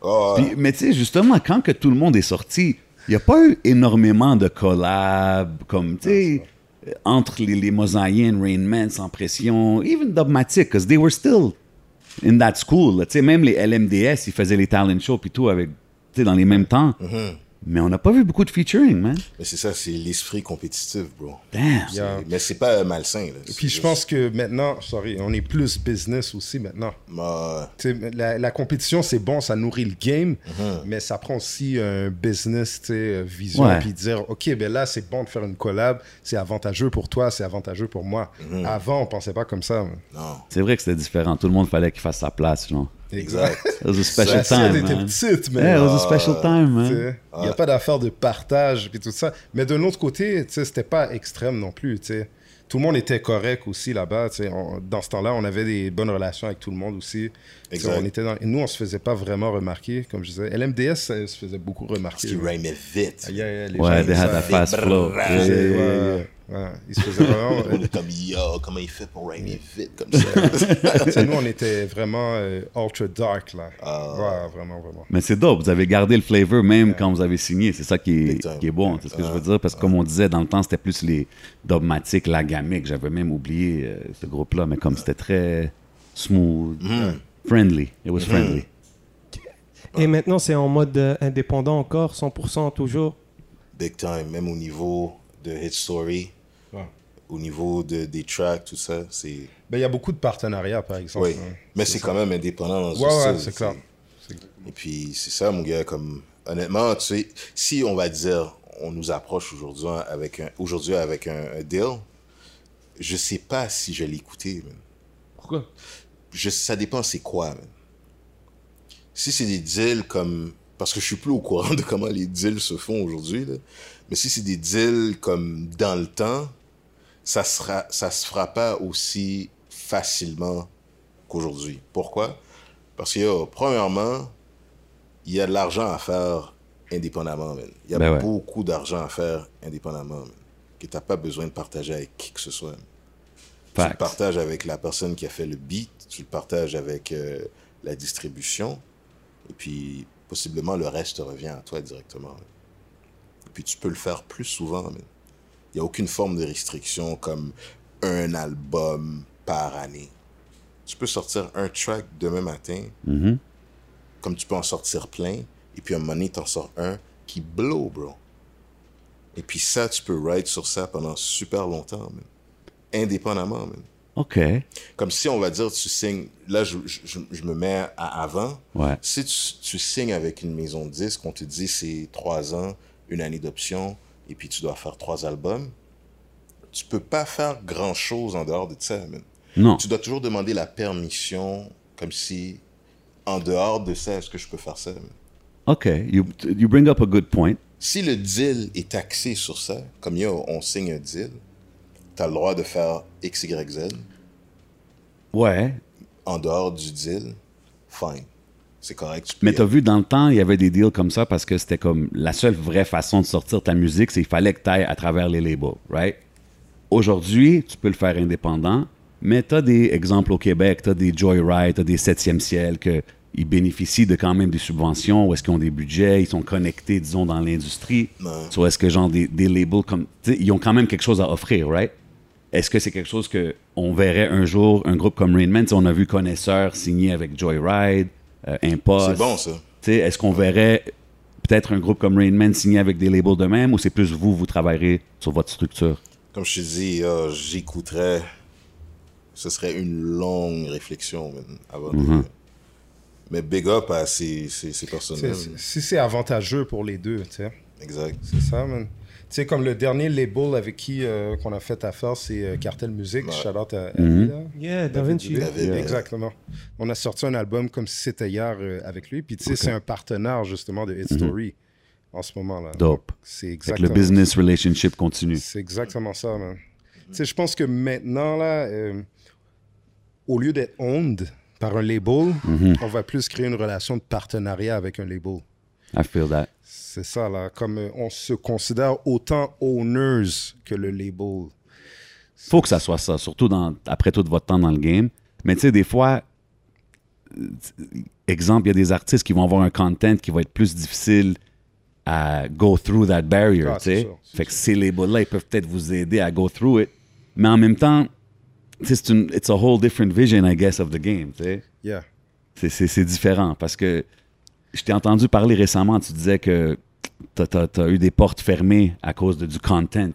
Oh, ouais. Puis, mais tu sais, justement, quand que tout le monde est sorti, il n'y a pas eu énormément de collabs, comme, tu sais, entre les, les Mosaïens, Rain Man, Sans Pression, even Dogmatic, because they were still in that school. là. Tu sais, même les LMDS, ils faisaient les talent shows puis tout avec, tu sais, dans les mêmes temps. Mais on n'a pas vu beaucoup de featuring, man. Mais c'est ça, c'est l'esprit compétitif, bro. Damn. Yeah. Mais c'est pas malsain. Là. Et puis je pense que maintenant, sorry, on est plus business aussi maintenant. la, la compétition, c'est bon, ça nourrit le game, Mhm. mais ça prend aussi un business, tu euh, vision, Ouais. puis dire, OK, ben là, c'est bon de faire une collab, c'est avantageux pour toi, c'est avantageux pour moi. Mhm. Avant, on pensait pas comme ça. man. Non, C'est vrai que c'était différent. Tout le monde fallait qu'il fasse sa place, genre. Exact. It was a special time, était man. petite, mais... Yeah, it was a special time, man. Il n'y a pas d'affaire de partage puis tout ça. Mais de l'autre côté, tu sais, c'était pas extrême non plus. Tout le monde était correct aussi là-bas. Dans ce temps-là, on avait des bonnes relations avec tout le monde aussi. Exact. On était dans... et nous, on se faisait pas vraiment remarquer, comme je disais. LMDS ça se faisait beaucoup Parce remarquer. qu'il rhymait vite. Ah, yeah, yeah, les Ouais, gens, they had a fast flow. Ouais. Ils se faisaient vraiment... *laughs* On est comme, yo, comment il fait pour rhymer vite comme ça? *laughs* Nous, on était vraiment euh, ultra dark, là. Ah. Ouais, vraiment, vraiment. Mais c'est dope, vous avez gardé le flavor même quand vous avez signé. C'est ça qui Big est, time. qui est bon, c'est ce que je veux dire. Parce que comme on disait, dans le temps, c'était plus les dogmatiques, la gamique. J'avais même oublié euh, ce groupe-là, mais comme c'était très smooth, friendly. It was friendly. Et maintenant, c'est en mode euh, indépendant encore, 100% toujours? Big time, même au niveau de Hit Story. Au niveau de, des tracks, tout ça, c'est... Ben, il y a beaucoup de partenariats, par exemple. Oui, hein. mais c'est quand même indépendant dans Ouais, un ouais, c'est clair. Et puis, c'est ça, mon gars, comme, honnêtement, tu sais, si on va dire, on nous approche aujourd'hui avec un, aujourd'hui avec un, un deal, je sais pas si je l'ai écouté, man. Pourquoi? Je, ça dépend c'est quoi, man. Si c'est des deals comme, parce que je suis plus au courant *laughs* de comment les deals se font aujourd'hui, là, mais si c'est des deals comme dans le temps, ça sera, ça se fera pas aussi facilement qu'aujourd'hui. Pourquoi? Parce que, yo, premièrement, il y a de l'argent à faire indépendamment, man. Il y a Ben ouais. beaucoup d'argent à faire indépendamment, man. Que t'as pas besoin de partager avec qui que ce soit. man. Tu le Facts. partages avec la personne qui a fait le beat, tu le partages avec euh, la distribution, et puis possiblement le reste revient à toi directement. man. Et puis tu peux le faire plus souvent. man. Il n'y a aucune forme de restriction comme un album par année. Tu peux sortir un track demain matin, Mhm. comme tu peux en sortir plein, et puis un moment donné, t'en sors un qui blow, bro. Et puis ça, tu peux ride sur ça pendant super longtemps, man. Indépendamment, man. OK. Comme si, on va dire, tu signes... Là, je, je- je- je me mets à avant. Ouais. Si tu, tu signes avec une maison de disques, on te dit c'est trois ans, une année d'option, et puis tu dois faire trois albums, tu peux pas faire grand-chose en dehors de ça, man. Non. Tu dois toujours demander la permission, comme si, en dehors de ça, est-ce que je peux faire ça, man? OK. You, you bring up a good point. Si le deal est axé sur ça, comme yo, on signe un deal, tu as le droit de faire X, Y, Z. Ouais. En dehors du deal, fine. C'est correct. Tu Mais t'as vu, dans le temps, il y avait des deals comme ça parce que c'était comme la seule vraie façon de sortir ta musique, c'est qu'il fallait que tu ailles à travers les labels, right? Aujourd'hui, tu peux le faire indépendant, mais t'as des exemples au Québec, t'as des Joyride, t'as des 7e ciel que ils bénéficient de quand même des subventions, ou est-ce qu'ils ont des budgets, ils sont connectés, disons, dans l'industrie. Soit est-ce que, genre, des, des labels comme. Ils ont quand même quelque chose à offrir, right? Est-ce que c'est quelque chose que on verrait un jour, un groupe comme Rain Man? Tu sais, On a vu Connaisseur signer avec Joyride, Impost. C'est bon, ça. Tu sais, Est-ce qu'on verrait peut-être un groupe comme Rain Man signer avec des labels de même, ou c'est plus vous, vous travaillerez sur votre structure? Comme je te dis, euh, j'écouterais. Ce serait une longue réflexion avant de- Mm-hmm. Mais big up à ces, ces, ces personnels. C'est- c'est- Si c'est avantageux pour les deux, tu sais. Exact. C'est ça, man. Tu sais, comme le dernier label avec qui euh, qu'on a fait affaire, c'est euh, Cartel Music. Ouais. Shout out à, à Mhm. lui, là. Yeah, Da Vinci. Exactement. On a sorti un album comme si c'était hier euh, avec lui. Puis, tu sais, c'est un partenaire, justement, de Hit Story en ce moment-là. Mhm. Dope. C'est exactement le business relationship continue. C'est exactement ça, man. Tu sais, je pense que maintenant, là, euh, au lieu d'être owned par un label, Mhm. on va plus créer une relation de partenariat avec un label. I feel that. C'est ça, là. Comme euh, on se considère autant owners que le label. faut que ça soit ça, surtout dans, après tout votre temps dans le game. Mais tu sais, des fois, euh, exemple, il y a des artistes qui vont avoir un content qui va être plus difficile à go through that barrier, Ah, tu sais. Fait que ces labels-là, ils peuvent peut-être vous aider à go through it. Mais en même temps, c'est une, it's a whole different vision, I guess, of the game, tu sais. Yeah. C'est différent parce que je t'ai entendu parler récemment, tu disais que tu as, eu des portes fermées à cause de, du content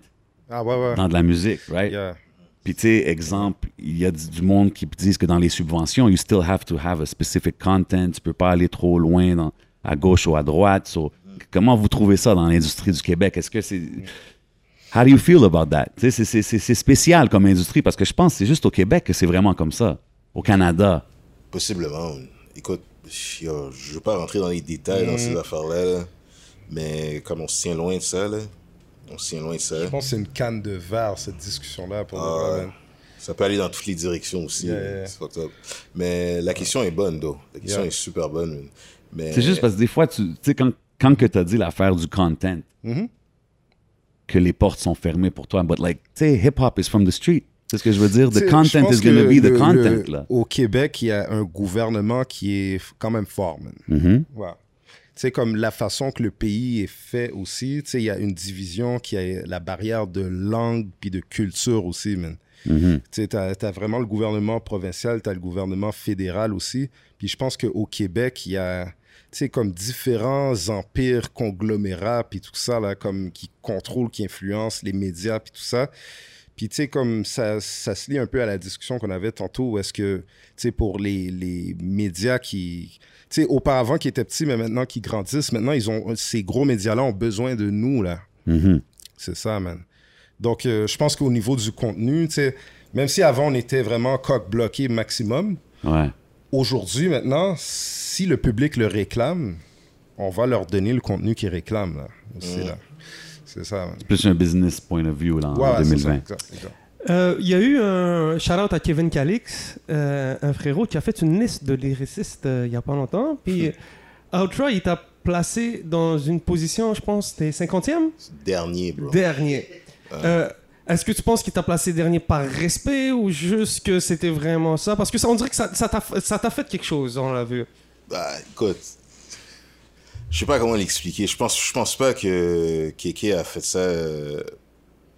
Ah, ouais, ouais. dans de la musique, right? Yeah. Puis, tu sais, exemple, il y a du, du monde qui disent que dans les subventions, you still have to have a specific content. Tu peux pas aller trop loin dans- à gauche ou à droite. So, comment vous trouvez ça dans l'industrie du Québec? Est-ce que c'est. How do you feel about that? C'est spécial comme industrie parce que je pense que c'est juste au Québec que c'est vraiment comme ça. Au Canada. Possiblement. Écoute, yo, je veux pas rentrer dans les détails dans Mm. ces affaires-là, là, mais comme on se tient loin de ça, là, on se tient loin de ça. Je pense que c'est une canne de verre, cette discussion-là, pour Ah, le. Ça peut aller dans toutes les directions aussi. Yeah, yeah. Mais la question est bonne, though. La question Yeah. est super bonne. Mais C'est juste parce que des fois, tu sais, quand, quand que tu as dit l'affaire du content, Mhm. que les portes sont fermées pour toi, but like, tu sais, hip-hop is from the street. C'est ce que je veux dire. Tu The content is going to be the content, le- là. Au Québec, il y a un gouvernement qui est quand même fort. Tu sais, comme la façon que le pays est fait aussi, tu sais, il y a une division qui a la barrière de langue puis de culture aussi, man. Mhm. Tu t'as vraiment le gouvernement provincial, t'as le gouvernement fédéral aussi. Puis je pense qu'au Québec, il y a, tu sais, comme différents empires, conglomérats, puis tout ça, là, comme qui contrôlent, qui influencent les médias, puis tout ça. Puis, tu sais, comme ça, ça se lie un peu à la discussion qu'on avait tantôt, où est-ce que, tu sais, pour les, les médias qui, tu sais, auparavant qui étaient petits, mais maintenant qui grandissent, maintenant, ils ont, ces gros médias-là ont besoin de nous, là. Mhm. C'est ça, man. Donc, euh, je pense qu'au niveau du contenu, tu sais, même si avant on était vraiment coq bloqué maximum, Ouais. aujourd'hui, maintenant, si le public le réclame, on va leur donner le contenu qu'ils réclament, là. aussi, là. C'est ça, man. Plus un business point of view là, en Ouais, ouais, c'est ça, 2020. exact, exact. Euh, Il y a eu un shout-out à Kevin Calix, euh, un frérot qui a fait une liste de lyricistes euh, il n'y a pas longtemps. Puis Outra, il t'a placé dans une position, je pense, t'es 50e dernier, bro. Dernier. Euh, Est-ce que tu penses qu'il t'a placé dernier par respect ou juste que c'était vraiment ça? Parce que ça, on dirait que ça ça t'a ça t'a fait quelque chose, on l'a vu. Bah, écoute, je sais pas comment l'expliquer. Je pense, je pense pas que Keke a fait ça euh,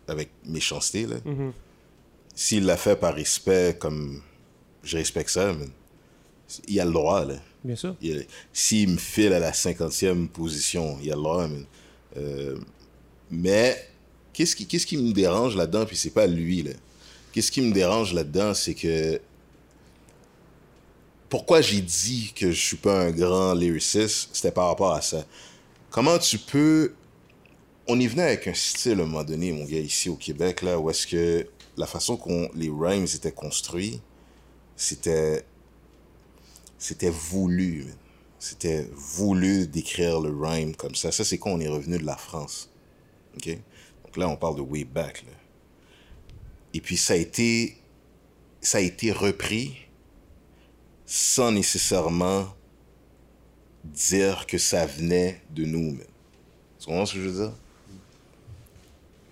avec méchanceté, là. Mhm. s'il l'a fait par respect, comme je respecte ça, man, il a le droit, là. Bien sûr. S'il me file à la 50e position, il a le droit, man. Euh, mais qu'est-ce qui, qu'est-ce qui me dérange là-dedans, puis c'est pas lui, là. Qu'est-ce qui me dérange là-dedans, c'est que pourquoi j'ai dit que je suis pas un grand lyriciste, c'était par rapport à ça. Comment tu peux... On y venait avec un style à un moment donné, mon gars, ici au Québec, là, où est-ce que la façon qu'on les rhymes étaient construits, c'était... C'était voulu. C'était voulu d'écrire le rhyme comme ça. Ça, c'est quand on est revenu de la France. OK? Donc là, on parle de way back, là. Et puis, ça a été... Ça a été repris sans nécessairement dire que ça venait de nous. man. Tu comprends ce que je veux dire?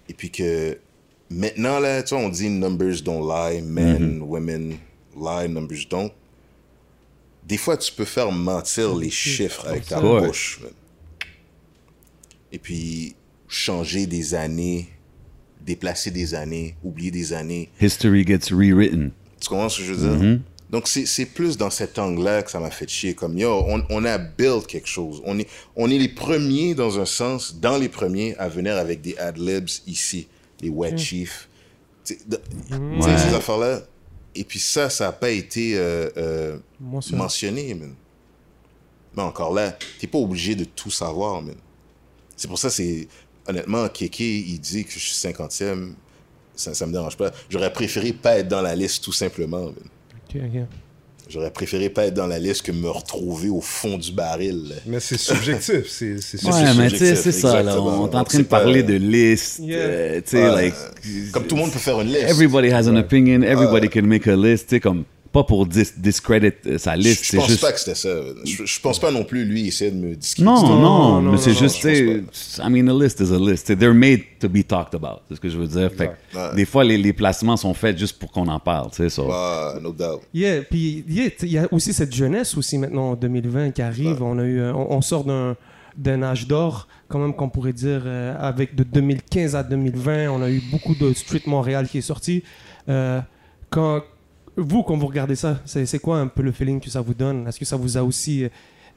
Et puis que maintenant, là, tu vois, on dit numbers don't lie, men, women lie, numbers don't. Des fois, tu peux faire mentir les chiffres avec ta Ouais. bouche. man. Et puis, changer des années, déplacer des années, oublier des années. History gets rewritten. Tu comprends ce que je veux dire? Donc, c'est c'est plus dans cet angle-là que ça m'a fait chier. Comme, yo, on, on a build quelque chose. On est, on est les premiers, dans un sens, dans les premiers, à venir avec des ad-libs ici. Les Wet Chief. Tu sais, de- tu sais, Ouais. ces affaires-là. Et puis ça, ça n'a pas été euh, euh, Mentionné. mentionné, man. Mais encore là, t'es pas obligé de tout savoir, man. C'est pour ça, c'est... Honnêtement, Kéké, il dit que je suis 50e. Ça, ça me dérange pas. J'aurais préféré pas être dans la liste, tout simplement, man. Ok, ok. J'aurais préféré pas être dans la liste que me retrouver au fond du baril. Mais c'est subjectif. c'est c'est Ouais, mais tu sais, c'est ça, là. On est en train de parler de listes. Yeah. euh, tu sais, Ouais. like. Comme tout le monde peut faire une liste. Everybody has an opinion, everybody can make a list, tu sais, comme. Pas pour dis discredit euh, sa liste, je pense juste. pas que c'était ça. Je, je pense pas non plus, lui, essayer de me discuter. Non, non, Non, non, mais c'est juste, I mean, a list is a list. They're made to be talked about, c'est ce que je veux dire. Fait que Ouais. des fois, les, les placements sont faits juste pour qu'on en parle, tu sais. so. Ah, no doubt. Yeah, puis yeah, il y a aussi cette jeunesse aussi maintenant en 2020 qui arrive. On a eu, on sort d'un d'un âge d'or, quand même qu'on pourrait dire, euh, avec de 2015 à 2020, on a eu beaucoup de Street Montréal qui est sorti. Euh, quand vous, quand vous regardez ça, c'est quoi un peu le feeling que ça vous donne? Est-ce que ça vous a aussi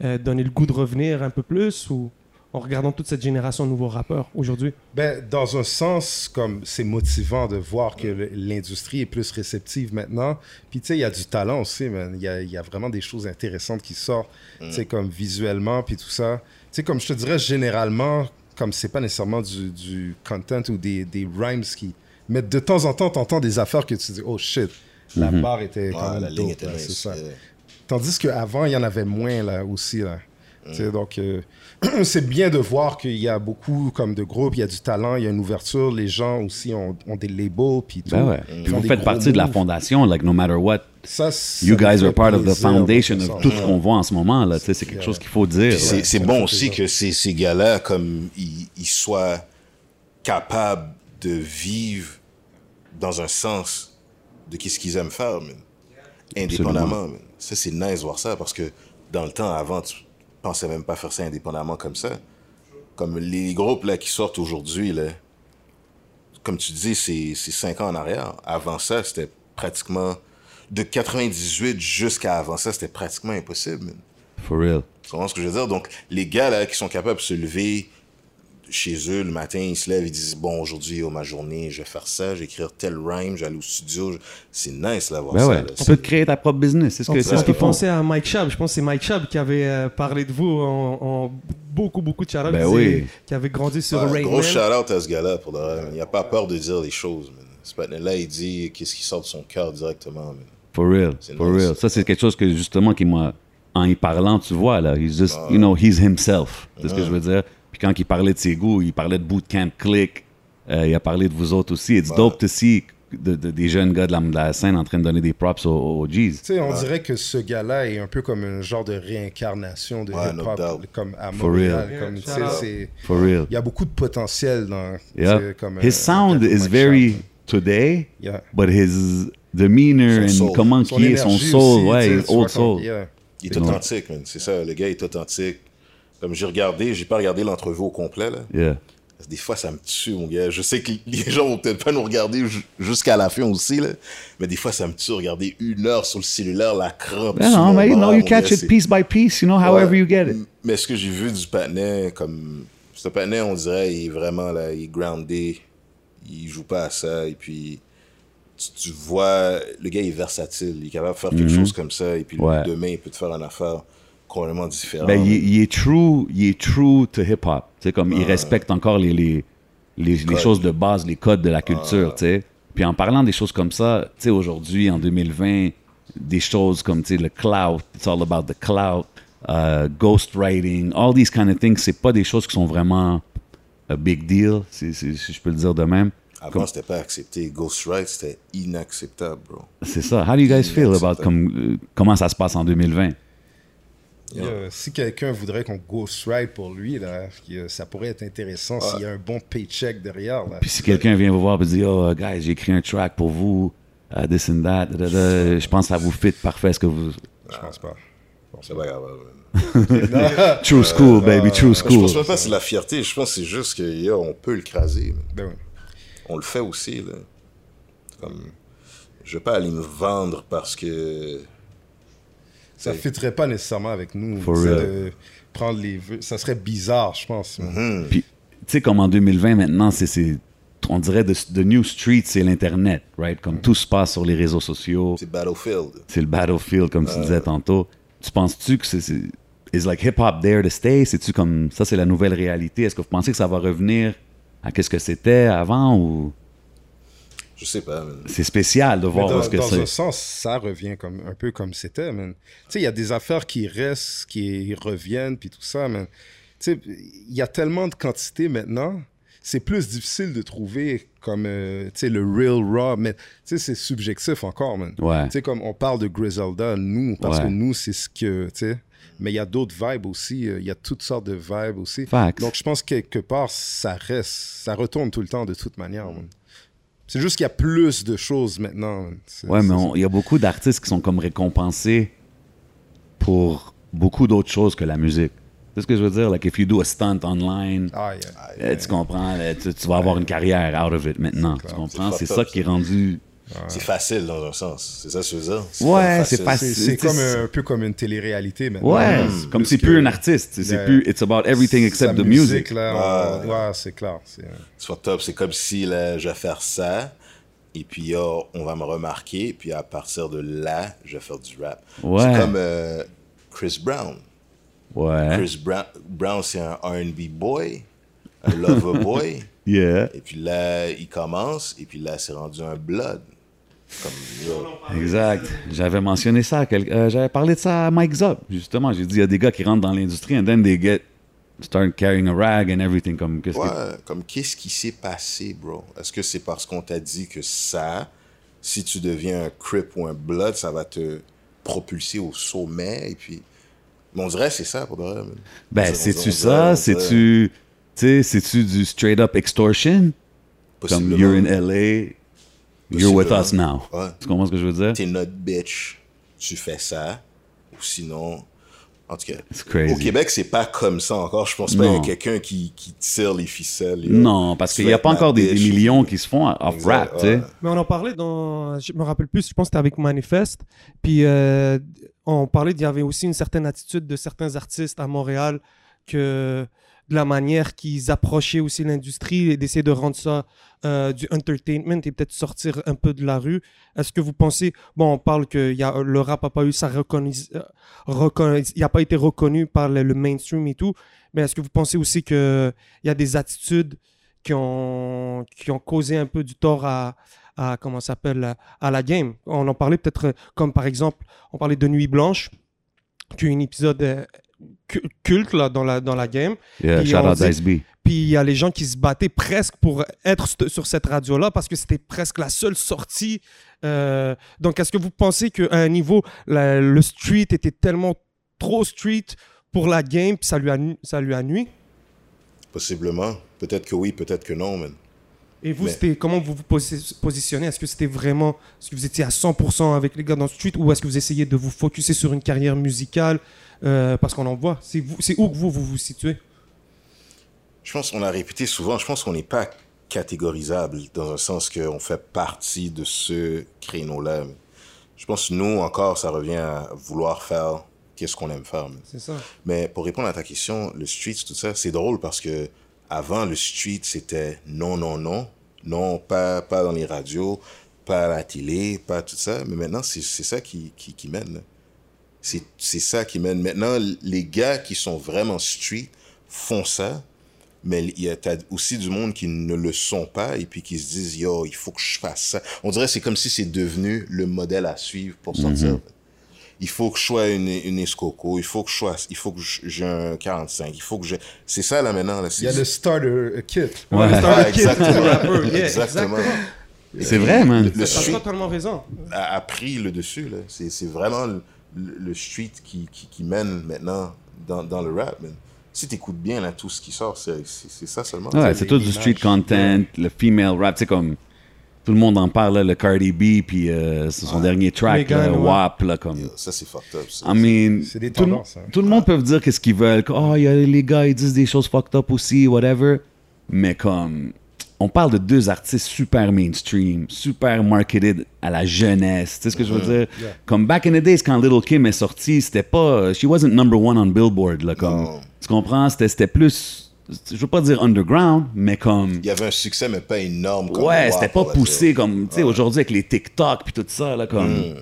euh, donné le goût de revenir un peu plus ou en regardant toute cette génération de nouveaux rappeurs aujourd'hui? Ben, dans un sens, comme c'est motivant de voir que l'industrie est plus réceptive maintenant. Puis tu sais, il y a du talent aussi, man. Il y a, il y a vraiment des choses intéressantes qui sortent, tu sais, comme visuellement, puis tout ça. Tu sais, comme je te dirais, généralement, comme c'est pas nécessairement du, du content ou des, des rhymes qui... Mais de temps en temps, t'entends des affaires que tu dis, oh shit, la barre était quand Ouais, même la ligne dope, était là, ça. yeah. Tandis qu'avant, il y en avait moins là aussi. Là. Tu sais, Donc, euh, *clears throat* c'est bien de voir qu'il y a beaucoup comme de groupes, il y a du talent, il y a une ouverture. Les gens aussi ont, ont des labels. Puis tout. Ben ouais. Font vous faites partie de la moves. fondation, like no matter what. Ça, ça You guys are part of the plaisir de foundation of tout ce qu'on voit en ce moment, là. Tu sais, c'est quelque chose qu'il faut dire. C'est bon aussi plaisir. que ces, ces gars-là, comme ils, ils soient capables de vivre dans un sens de qu'est-ce qu'ils aiment faire, man. indépendamment. man. Ça, c'est nice de voir ça parce que dans le temps, avant, tu pensais même pas faire ça indépendamment comme ça. Comme les groupes là, qui sortent aujourd'hui, là, comme tu dis, c'est c'est cinq ans en arrière. Avant ça, c'était pratiquement... De 98 jusqu'à avant ça, c'était pratiquement impossible. man. For real. Tu comprends ce que je veux dire? Donc, les gars là, qui sont capables de se lever chez eux le matin, ils se lèvent, ils disent Bon, aujourd'hui, oh, ma journée, je vais faire ça, je vais écrire tel rhyme, je vais aller au studio. je- C'est nice là, voir Ben ça. ouais. là. Peux te créer ta propre business. C'est ce On que peut- c'est on ce peut penser à Mike Chab. Je pense que c'est Mike Chab qui avait euh, parlé de vous en, en beaucoup, beaucoup de shout Ben oui. Qui avait grandi sur Ouais, Rain gros Man. shout-out à ce gars-là, pour man. Il a pas peur de dire les choses. man. Ce patin-là, il dit qu'est-ce qui sort de son cœur directement. man. For real. C'est For nice. real. Ça, c'est quelque chose que justement qui m'a. En y parlant, tu vois, là, he's just, Ah. you know, he's himself. C'est ce que je veux dire. Puis quand il parlait de ses goûts, il parlait de Bootcamp Click. euh, il a parlé de vous autres aussi. It's dope to see de- de- des jeunes gars de la, de la scène en train de donner des props aux, aux G's. Tu sais, on dirait que ce gars-là est un peu comme un genre de réincarnation de Ouais, no hip-hop, doubt. comme à For Montréal. Il y a beaucoup de potentiel dans. sais, comme, His euh, sound is very Sharp. today, Yeah. but his demeanor Son and soul. comment qui est, son soul, aussi, ouais, old soul. yeah. Il est authentique, man. C'est ça, le gars est authentique. Comme j'ai regardé, j'ai pas regardé l'entrevue au complet, là. Yeah. Des fois, ça me tue, mon gars. Je sais que les gens vont peut-être pas nous regarder ju- jusqu'à la fin aussi, là. Mais des fois, ça me tue regarder une heure sur le cellulaire, la crampe. Ben non, mais you know, you catch gars, it piece by piece, you know, however Ouais. you get it. Mais ce que j'ai vu du patinet, comme. Ce patinet, on dirait, il est vraiment là, il est groundé. Il joue pas à ça. Et puis, tu, tu vois, le gars est versatile. Il est capable de faire quelque chose comme ça. Et puis. Ouais. demain, il peut te faire une affaire complètement. Ben, il, est- true, il est true to hip-hop. Comme il respecte encore les, les, les, choses de base, les codes de la culture, tu sais. Puis en parlant des choses comme ça, tu sais, aujourd'hui, en 2020, des choses comme, tu sais, le clout, it's all about the clout, uh, ghostwriting, all these kind of things, c'est pas des choses qui sont vraiment a big deal, si, si- si je peux le dire de même. Avant, c'était pas accepté. Ghostwrite, c'était inacceptable, bro. C'est ça. How do you guys feel about comme, euh, comment ça se passe en 2020? Euh, si quelqu'un voudrait qu'on ghostwrite pour lui, là, ça pourrait être intéressant s'il y a un bon paycheck derrière. Là. Puis si quelqu'un vient vous voir et dit Oh, guys, j'ai écrit un track pour vous, uh, this and that, da, da, da, je pense que ça vous fit parfait ce que vous. Je pense pas. C'est pas grave. *laughs* True school, baby, true Je school. pense même pas que c'est la fierté. Je pense que c'est juste que, yo, on peut le craser. Ben ouais. On le fait aussi, là. Comme, je vais pas aller me vendre parce que. Ça ne fitterait pas nécessairement avec nous. For tu sais, real. de prendre les vœux. Ça serait bizarre, je pense. Puis, tu sais, comme en 2020 maintenant, c'est, c'est, on dirait the, the new street, c'est l'Internet, right? Comme tout se passe sur les réseaux sociaux, C'est Battlefield. c'est le battlefield, comme tu disais tantôt. Tu penses-tu que c'est. c'est is like hip-hop there to stay? C'est-tu comme. Ça, c'est la nouvelle réalité? Est-ce que vous pensez que ça va revenir à qu'est-ce que c'était avant ou. Je sais pas. C'est spécial de voir dans, ce que dans c'est. un sens, ça revient comme, un peu comme c'était, man. Tu sais, il y a des affaires qui restent, qui reviennent, puis tout ça, man. Tu sais, il y a tellement de quantité maintenant, c'est plus difficile de trouver comme, euh, tu sais, le real raw, mais tu sais, c'est subjectif encore, man. Ouais. Tu sais, comme on parle de Griselda, nous, parce Ouais. que nous, c'est ce que, tu sais, mais il y a d'autres vibes aussi, euh, il y a toutes sortes de vibes aussi. Facts. Donc, je pense que quelque part, ça reste, ça retourne tout le temps de toute manière, man. C'est juste qu'il y a plus de choses maintenant. Ouais, mais il y a beaucoup d'artistes qui sont comme récompensés pour beaucoup d'autres choses que la musique. C'est ce que je veux dire? Like, if you do a stunt online, Ah, yeah. eh, tu comprends, eh, tu, tu vas avoir une carrière out of it maintenant. Tu comprends? C'est ça qui est ça. C'est facile dans un sens. C'est ça que je veux dire? Ouais, c'est facile. c'est comme un, peu comme une télé-réalité maintenant. Ouais, Mm. c'est comme c'est que plus un artiste. C'est plus. It's about everything except the music. là, Ouais. ouais, c'est clair. C'est, fucked up. C'est comme si là, je vais faire ça, et puis là, on va me remarquer, puis à partir de là, je vais faire du rap. Ouais. C'est comme euh, Chris Brown. Ouais. Chris Brown, Brown c'est un RB boy, un lover boy. *laughs* Yeah. Et puis là, il commence, et puis là, c'est rendu un blood. Comme, Exact. J'avais mentionné ça. euh, J'avais parlé de ça à Mike Zop, justement. J'ai dit, il y a des gars qui rentrent dans l'industrie and then they get start carrying a rag and everything. Comme, qu'est-ce que- comme qu'est-ce qui s'est passé, bro? Est-ce que c'est parce qu'on t'a dit que ça, si tu deviens un crip ou un blood, ça va te propulser au sommet, et puis... Mais on dirait c'est ça, pour de vrai. Ben, c'est-tu ça? C'est-tu, tu sais, c'est-tu du straight up extortion? Comme you're in LA, you're with us now. Ouais. Tu comprends ce que je veux dire? T'es notre bitch, tu fais ça, ou sinon... En tout cas, au Québec, c'est pas comme ça encore. Je pense pas qu'il y a quelqu'un qui, qui tire les ficelles. Non, parce qu'il n'y a pas encore des, millions qui se font off Exact, rap, tu sais. ouais. Mais on en parlait dans. Je me rappelle plus, je pense que c'était avec Manifest. Puis euh, on parlait qu'il y avait aussi une certaine attitude de certains artistes à Montréal que de la manière qu'ils approchaient aussi l'industrie et d'essayer de rendre ça euh, du entertainment et peut-être sortir un peu de la rue. Est-ce que vous pensez, bon, on parle que y a, le rap n'a pas eu sa reconnais- euh, il n'a pas été reconnu par le, mainstream et tout, mais est-ce que vous pensez aussi qu'il y a des attitudes qui ont, qui ont causé un peu du tort à, à comment s'appelle à, la game? On en parlait peut-être comme par exemple, on parlait de Nuit Blanche, qui est un épisode euh, culte là, dans, la, dans la game. Yeah, Puis dit- il y a les gens qui se battaient presque pour être sur cette radio-là parce que c'était presque la seule sortie. Euh, donc est-ce que vous pensez qu'à un niveau, la- le street était tellement trop street pour la game, puis ça lui a, nu- ça lui a nuit? Possiblement. Peut-être que oui, peut-être que non, man. Et vous, Mais- c'était comment vous vous posi- positionnez? Est-ce que c'était vraiment, est-ce que vous étiez à 100% avec les gars dans le street ou est-ce que vous essayez de vous focuser sur une carrière musicale? Euh, Parce qu'on en voit. C'est vous- c'est où que vous vous vous situez? Je pense qu'on a répété souvent, je pense qu'on n'est pas catégorisable dans un sens qu'on fait partie de ce créneau-là. Je pense que nous, encore, ça revient à vouloir faire qu'est-ce qu'on aime faire. C'est ça. Mais pour répondre à ta question, le street, tout ça, c'est drôle parce que avant, le street, c'était non, non, non. Non, pas, pas dans les radios, pas à la télé, pas tout ça. Mais maintenant, c'est c'est ça qui, qui, qui mène. C'est c'est ça qui mène. Maintenant, les gars qui sont vraiment street font ça. Mais il y a t'as aussi du monde qui ne le sont pas et puis qui se disent, yo, il faut que je fasse ça. On dirait que c'est comme si c'est devenu le modèle à suivre pour sortir. Il faut que je sois une, une escoco, il faut que je sois, il faut que j'ai un 45, il faut que je... C'est ça là maintenant. Là, Il y a le starter kit. Ouais. Ah, exactement. Rapper, yeah, exactement. C'est vrai, man. Le T'as street totalement raison. a, a pris le dessus. là. C'est c'est vraiment le, le- le street qui, qui, qui mène maintenant dans, dans le rap. man. Si t'écoutes bien là, tout ce qui sort, c'est ça seulement. Ouais, c'est tout du street content, le female rap, c'est comme tout le monde en parle, là, le Cardi B, puis euh, c'est son dernier track, Megan, là, ouais. WAP, là, comme. Ça, c'est fucked up. ça. I mean, C'est des tout, le- tendances, hein. tout le monde peut dire qu'est-ce qu'ils veulent. que, Oh, il y a les gars, ils disent des choses fucked up aussi, whatever. Mais comme, on parle de deux artistes super mainstream, super marketed à la jeunesse. Tu sais ce que je veux dire? Comme back in the days, quand Little Kim est sortie, c'était pas. She wasn't number one on Billboard, là. Comme. Tu comprends? C'était plus. Je veux pas dire underground, mais comme. Il y avait un succès, mais pas énorme. Comme Ouais, c'était pas poussé dire. comme, tu sais, aujourd'hui avec les TikTok puis tout ça, là, comme. Mm.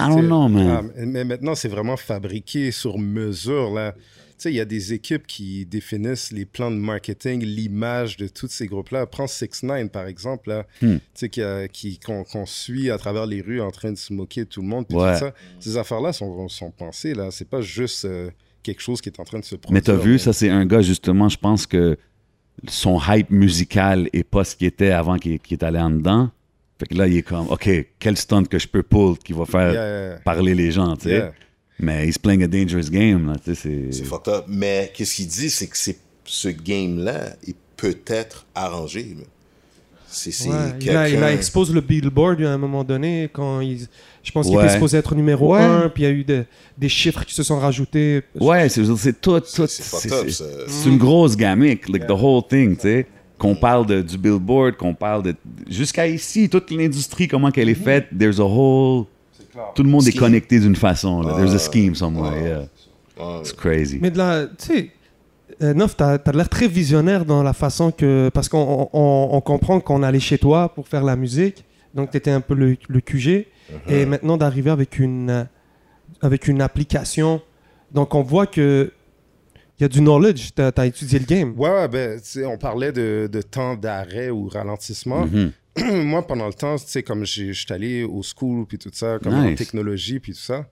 I don't know, Ah, man. mais maintenant, c'est vraiment fabriqué sur mesure. Là. Tu sais, il y a des équipes qui définissent les plans de marketing, l'image de tous ces groupes-là. Prends 6 9 par exemple, là, Hmm. tu sais, qui qu'on qu'on suit à travers les rues en train de se moquer de tout le monde. puis Ouais. tout ça. Ces affaires-là sont, sont pensées. là. C'est pas juste euh, quelque chose qui est en train de se produire. Mais t'as vu, ça, c'est un gars, justement, je pense que son hype musical est pas ce qu'il était avant qu'il qu'il est allé en dedans. Fait que là, il est comme, OK, quel stunt que je peux pull qui va faire Yeah. parler les gens, tu sais? Yeah. Mais he's playing a dangerous game, là, tu sais, C'est c'est... fucked up. Mais qu'est-ce qu'il dit, c'est que c'est- ce game-là est peut-être arrangé. c'est Ouais, il, a, il a exposé le Billboard à un moment donné quand il, je pense qu'il Ouais. était supposé être numéro Ouais. 1 puis il y a eu de- des chiffres qui se sont rajoutés. Ouais, c'est c'est tout, tout. C'est C'est fucked up, c'est- ça. c'est une grosse gamique, like the whole thing, tu sais. Qu'on parle de, du Billboard, qu'on parle de... Jusqu'à ici, toute l'industrie, comment qu'elle est faite, there's a whole... Tout le monde est connecté d'une façon, là. There's a scheme somewhere, yeah. It's crazy. Mais de la, tu sais, euh, Neuf, t'as as, l'air très visionnaire dans la façon que, parce qu'on on, on comprend qu'on allait chez toi pour faire la musique, donc t'étais un peu le, le QG, et maintenant d'arriver avec une, avec une application, donc on voit que il y a du knowledge, t'as as étudié le game. Ouais, ouais, ben, tu sais, on parlait de, de temps d'arrêt ou ralentissement. Mhm. *clears throat* Moi, pendant le temps, tu sais, comme je suis allé au school, puis tout ça, comme en Nice. technologie, puis tout ça.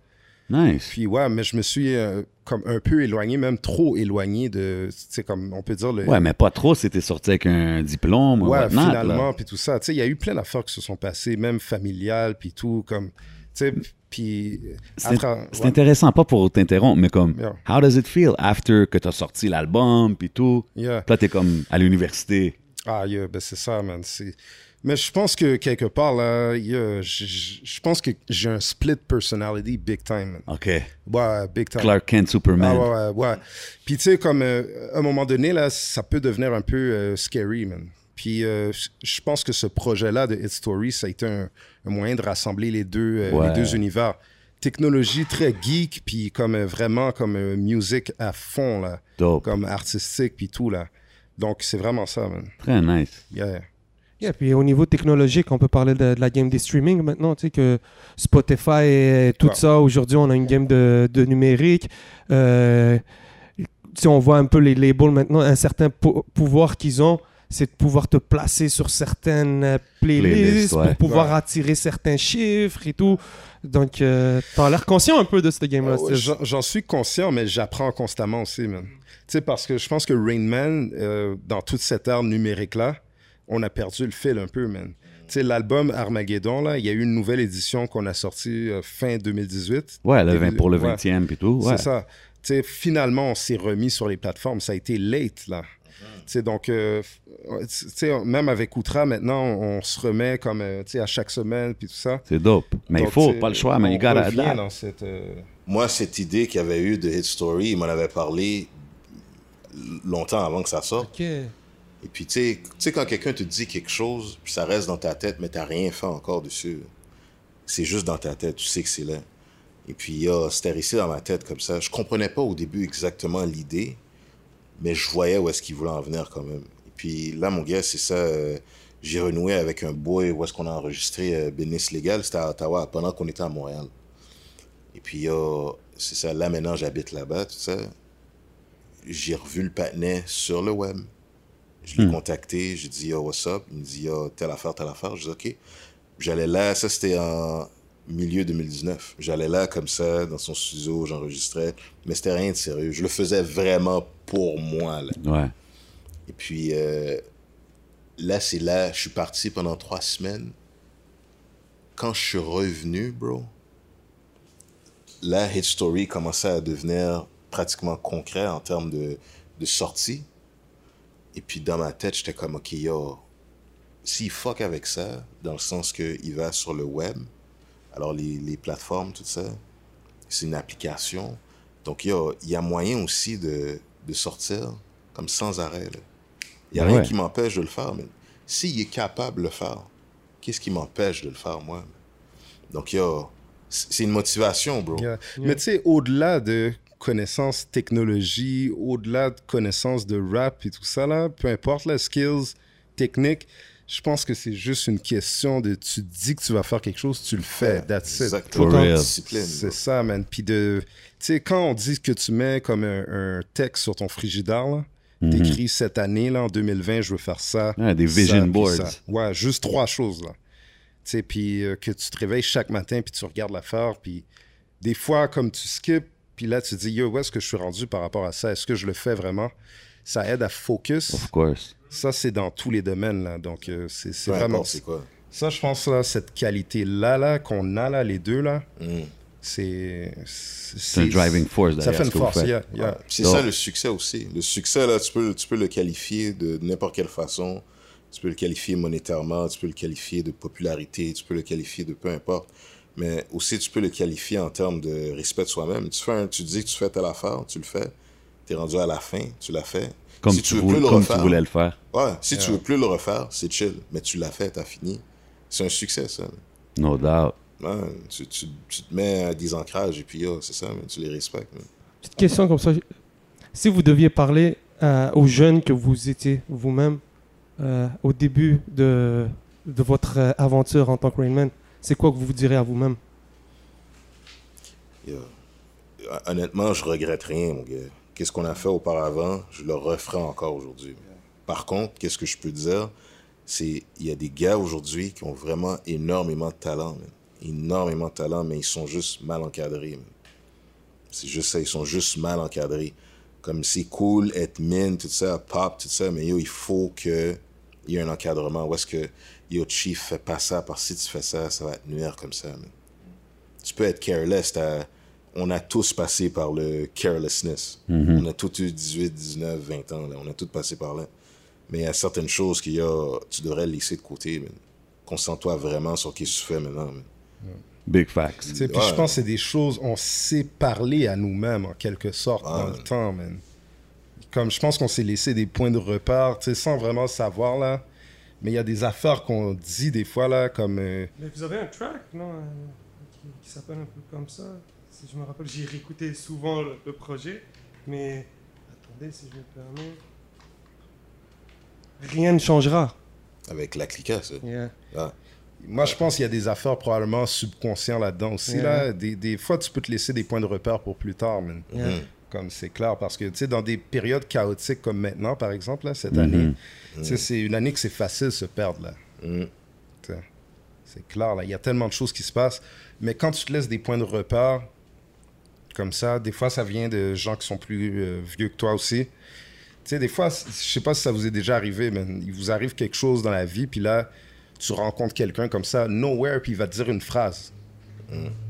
Nice. Puis ouais, mais je me suis euh, comme un peu éloigné, même trop éloigné de, tu sais, comme on peut dire le... Ouais, mais pas trop t'es sorti avec un diplôme ou Ouais, finalement, puis tout ça. Tu sais, il y a eu plein d'affaires qui se sont passées, même familiales, puis tout, comme, tu sais, puis... C'est tra- ouais. intéressant, pas pour t'interrompre, mais comme, Yeah. how does it feel after que t'as sorti l'album, puis tout? Yeah. Puis là, t'es comme à l'université. Ah, yeah, ben c'est ça, man. c'est- Mais je pense que quelque part, là, yeah, je- pense que j'ai un split personality big time, man. OK. Ouais, big time. Clark Kent, Superman. Ah ouais, ouais, ouais. Puis tu sais, comme euh, à un moment donné, là, ça peut devenir un peu euh, scary, man. Puis euh, je- pense que ce projet-là de Hit Story, ça a été un, un moyen de rassembler les deux, Ouais. les deux univers. Technologie très geek, puis comme vraiment comme musique à fond, là. Dope. Comme artistique, puis tout, là. Donc c'est vraiment ça, man. Très nice. Yeah. Et puis au niveau technologique, on peut parler de, de la game des streaming maintenant, tu sais que Spotify et tout ça, aujourd'hui on a une game de, de numérique. Euh, si on voit un peu les labels maintenant, un certain pou- pouvoir qu'ils ont, c'est de pouvoir te placer sur certaines euh, playlists, ouais. pour pouvoir Ouais. attirer certains chiffres et tout. Donc, euh, t'as l'air conscient un peu de ce game-là. J'en j'en suis conscient, mais j'apprends constamment aussi, man. Tu sais, parce que je pense que Rain Man, euh, dans toute cette ère numérique-là, on a perdu le fil un peu, man. Tu sais, l'album Armageddon, là, il y a eu une nouvelle édition qu'on a sortie euh, fin 2018. Ouais, le Début- 20 pour le ouais. 20e, puis tout. Ouais. C'est ça. Tu sais, finalement, on s'est remis sur les plateformes. Ça a été late, là. Tu sais, donc, euh, tu sais, même avec Outra, maintenant, on, on se remet comme, euh, tu sais, à chaque semaine, puis tout ça. C'est dope. Mais il faut, pas le choix, mais dans cette... euh, Moi, cette idée qu'il y avait eu de Hit Story, il m'en avait parlé longtemps avant que ça sorte. Ok. Et puis, tu sais- tu quand quelqu'un te dit quelque chose, puis ça reste dans ta tête, mais t'as rien fait encore dessus, c'est juste dans ta tête, tu sais que c'est là. Et puis, a- c'était resté dans ma tête comme ça. Je comprenais pas au début exactement l'idée, mais je voyais où est-ce qu'il voulait en venir quand même. Et puis là, mon gars, c'est ça. euh, J'ai renoué avec un boy où est-ce qu'on a enregistré euh, Business Légal. C'était à Ottawa pendant qu'on était à Montréal. Et puis, euh, c'est ça. Là, maintenant, j'habite là-bas, tout ça. J'ai revu le patinet sur le web. Je l'ai contacté. J'ai dit, yo, what's up? Il me dit, yo, telle affaire, telle affaire. Je dis, OK. J'allais là. Ça, c'était en milieu 2019. J'allais là comme ça, dans son studio, j'enregistrais. Mais c'était rien de sérieux. Je le faisais vraiment pour moi, là. Ouais. Et puis euh, là, c'est là, je suis parti pendant trois semaines. Quand je suis revenu, bro, là, Hit Story commençait à devenir pratiquement concret en termes de, de sortie. Et puis dans ma tête, j'étais comme, OK, yo, s'il fuck avec ça, dans le sens qu'il va sur le web, alors les, les plateformes, tout ça, c'est une application. Donc, il y a, il y a moyen aussi de, de sortir comme sans arrêt. Il n'y a Ben rien qui m'empêche de le faire. Mais s'il est capable de le faire, qu'est-ce qui m'empêche de le faire, moi? Donc, il y a... C'est une motivation, bro. Yeah. Mais tu sais, au-delà de connaissances technologie, au-delà de connaissances de rap et tout ça, là, peu importe les skills techniques, je pense que c'est juste une question de tu dis que tu vas faire quelque chose, tu le fais. That's it. C'est ça, man. Puis de. Tu sais, quand on dit que tu mets comme un, un texte sur ton frigidaire, là, t'écris cette année, là, en 2020, je veux faire ça. Des ça, vision puis boards. ça. Ouais, juste trois choses, là. Tu sais, puis euh, que tu te réveilles chaque matin, puis tu regardes l'affaire, puis des fois, comme tu skips, puis là, tu te dis, yo, où est-ce que je suis rendu par rapport à ça? Est-ce que je le fais vraiment? Ça aide à focus. Of course. Ça, c'est dans tous les domaines, là. Donc, euh, c'est vraiment... importe c'est quoi? Ça, je pense, là, cette qualité-là, là, qu'on a, là, les deux, là, Mm. c'est... C'est un driving force Ça fait une force, yeah, yeah. C'est ça le succès aussi. Le succès, là, tu peux, tu peux le qualifier de n'importe quelle façon. Tu peux le qualifier monétairement, tu peux le qualifier de popularité, tu peux le qualifier de peu importe. Mais aussi, tu peux le qualifier en termes de respect de soi-même. Tu, fais un- tu dis que tu fais telle affaire, tu le fais. Tu es rendu à la fin, tu l'as fait. Comme, si tu, veux plus le comme tu refaire, voulais le faire. Ouais, si tu veux plus le refaire, c'est chill. Mais tu l'as fait, tu as fini. C'est un succès, ça. No doubt. Ouais, tu, tu- tu te mets à des ancrages et puis yo, c'est ça, mais tu les respectes. man. Petite question comme ça. Si vous deviez parler euh, aux jeunes que vous étiez vous-même euh, au début de, de votre euh, aventure en tant que Rainman, c'est quoi que vous vous direz à vous-même? Honnêtement, je regrette rien, mon gars. Qu'est-ce qu'on a fait auparavant, je le referai encore aujourd'hui. Par contre, qu'est-ce que je peux dire, c'est il y a des gars aujourd'hui qui ont vraiment énormément de talent, énormément de talent, mais ils sont juste mal encadrés. C'est juste ça, ils sont juste mal encadrés. Comme c'est cool, être mine, tout ça, pop, tout ça, mais yo, il faut que il y ait un encadrement. Où est-ce que yo, Chief, fais pas ça, parce que si tu fais ça, ça va te nuire comme ça. man tu peux être careless. t'as- On a tous passé par le carelessness. On a tous eu 18, 19, 20 ans. Là. On a tous passé par là. Mais il y a certaines choses que yo, tu devrais laisser de côté. man. Concentre-toi vraiment sur ce que tu fais maintenant. man. Big facts. Tu sais, Puis Ouais. je pense que c'est des choses, on sait parler à nous-mêmes en quelque sorte dans Ouais. le temps, man. Comme je pense qu'on s'est laissé des points de repère, tu sais, sans vraiment savoir, là. Mais il y a des affaires qu'on dit des fois, là, comme... euh, Mais vous avez un track, non euh, qui, qui s'appelle un peu comme ça? Si je me rappelle, j'ai réécouté souvent le, le projet. Mais attendez, si je me permets. Rien ne changera. Avec la clica, ça. Yeah. Ah. Moi, je pense qu'il y a des affaires probablement subconscientes là-dedans aussi, là. Des, des fois, tu peux te laisser des points de repère pour plus tard, man. Yeah. Mhm. Comme c'est clair, parce que, tu sais, dans des périodes chaotiques comme maintenant, par exemple, là, cette Mhm. année, sais, c'est une année que c'est facile de se perdre, là. Mhm. C'est clair, là. Il y a tellement de choses qui se passent. Mais quand tu te laisses des points de repère, comme ça, des fois, ça vient de gens qui sont plus euh, vieux que toi aussi. Tu sais, des fois, je sais pas si ça vous est déjà arrivé, mais il vous arrive quelque chose dans la vie, puis là, tu rencontres quelqu'un comme ça, nowhere, puis il va te dire une phrase.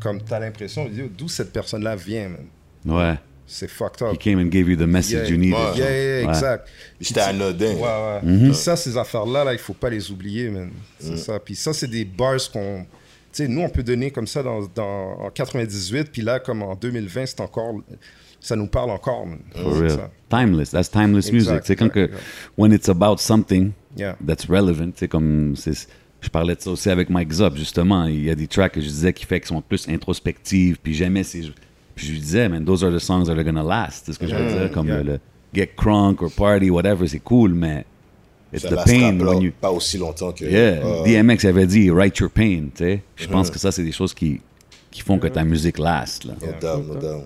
Comme tu as l'impression, d'où cette personne-là vient, man? Ouais. C'est fucked up. He came and gave you the message Yeah. you needed. Ouais. Yeah, yeah, yeah, Ouais. exact. C'était anodin. Ouais, ouais. Mhm. Puis ça, ces affaires-là, là, il faut pas les oublier, man. C'est ça. Puis ça, c'est des bars qu'on... Tu sais, nous, on peut donner comme ça dans, dans- en 98, puis là, comme en 2020, c'est encore... ça nous parle encore. man. For C'est real. ça. Timeless. That's timeless Exact, music. C'est quand que, when it's about something Yeah. that's relevant, c'est comme, c'est- je parlais de ça aussi avec Mike Zop, justement. Il y a des tracks que je disais qui fait qui sont plus introspectives, puis j'aimais ces, puis je lui disais, man, those are the songs that are gonna last. C'est ce que je veux dire, comme yeah. le, le Get Crunk or Party, whatever, c'est cool, mais it's Ça the pain pas, when you, pas aussi longtemps que. yeah, Ah, DMX avait dit, write your pain, tu sais. Je pense que ça, c'est des choses qui, qui font que ta musique last, là. no doubt, no doubt.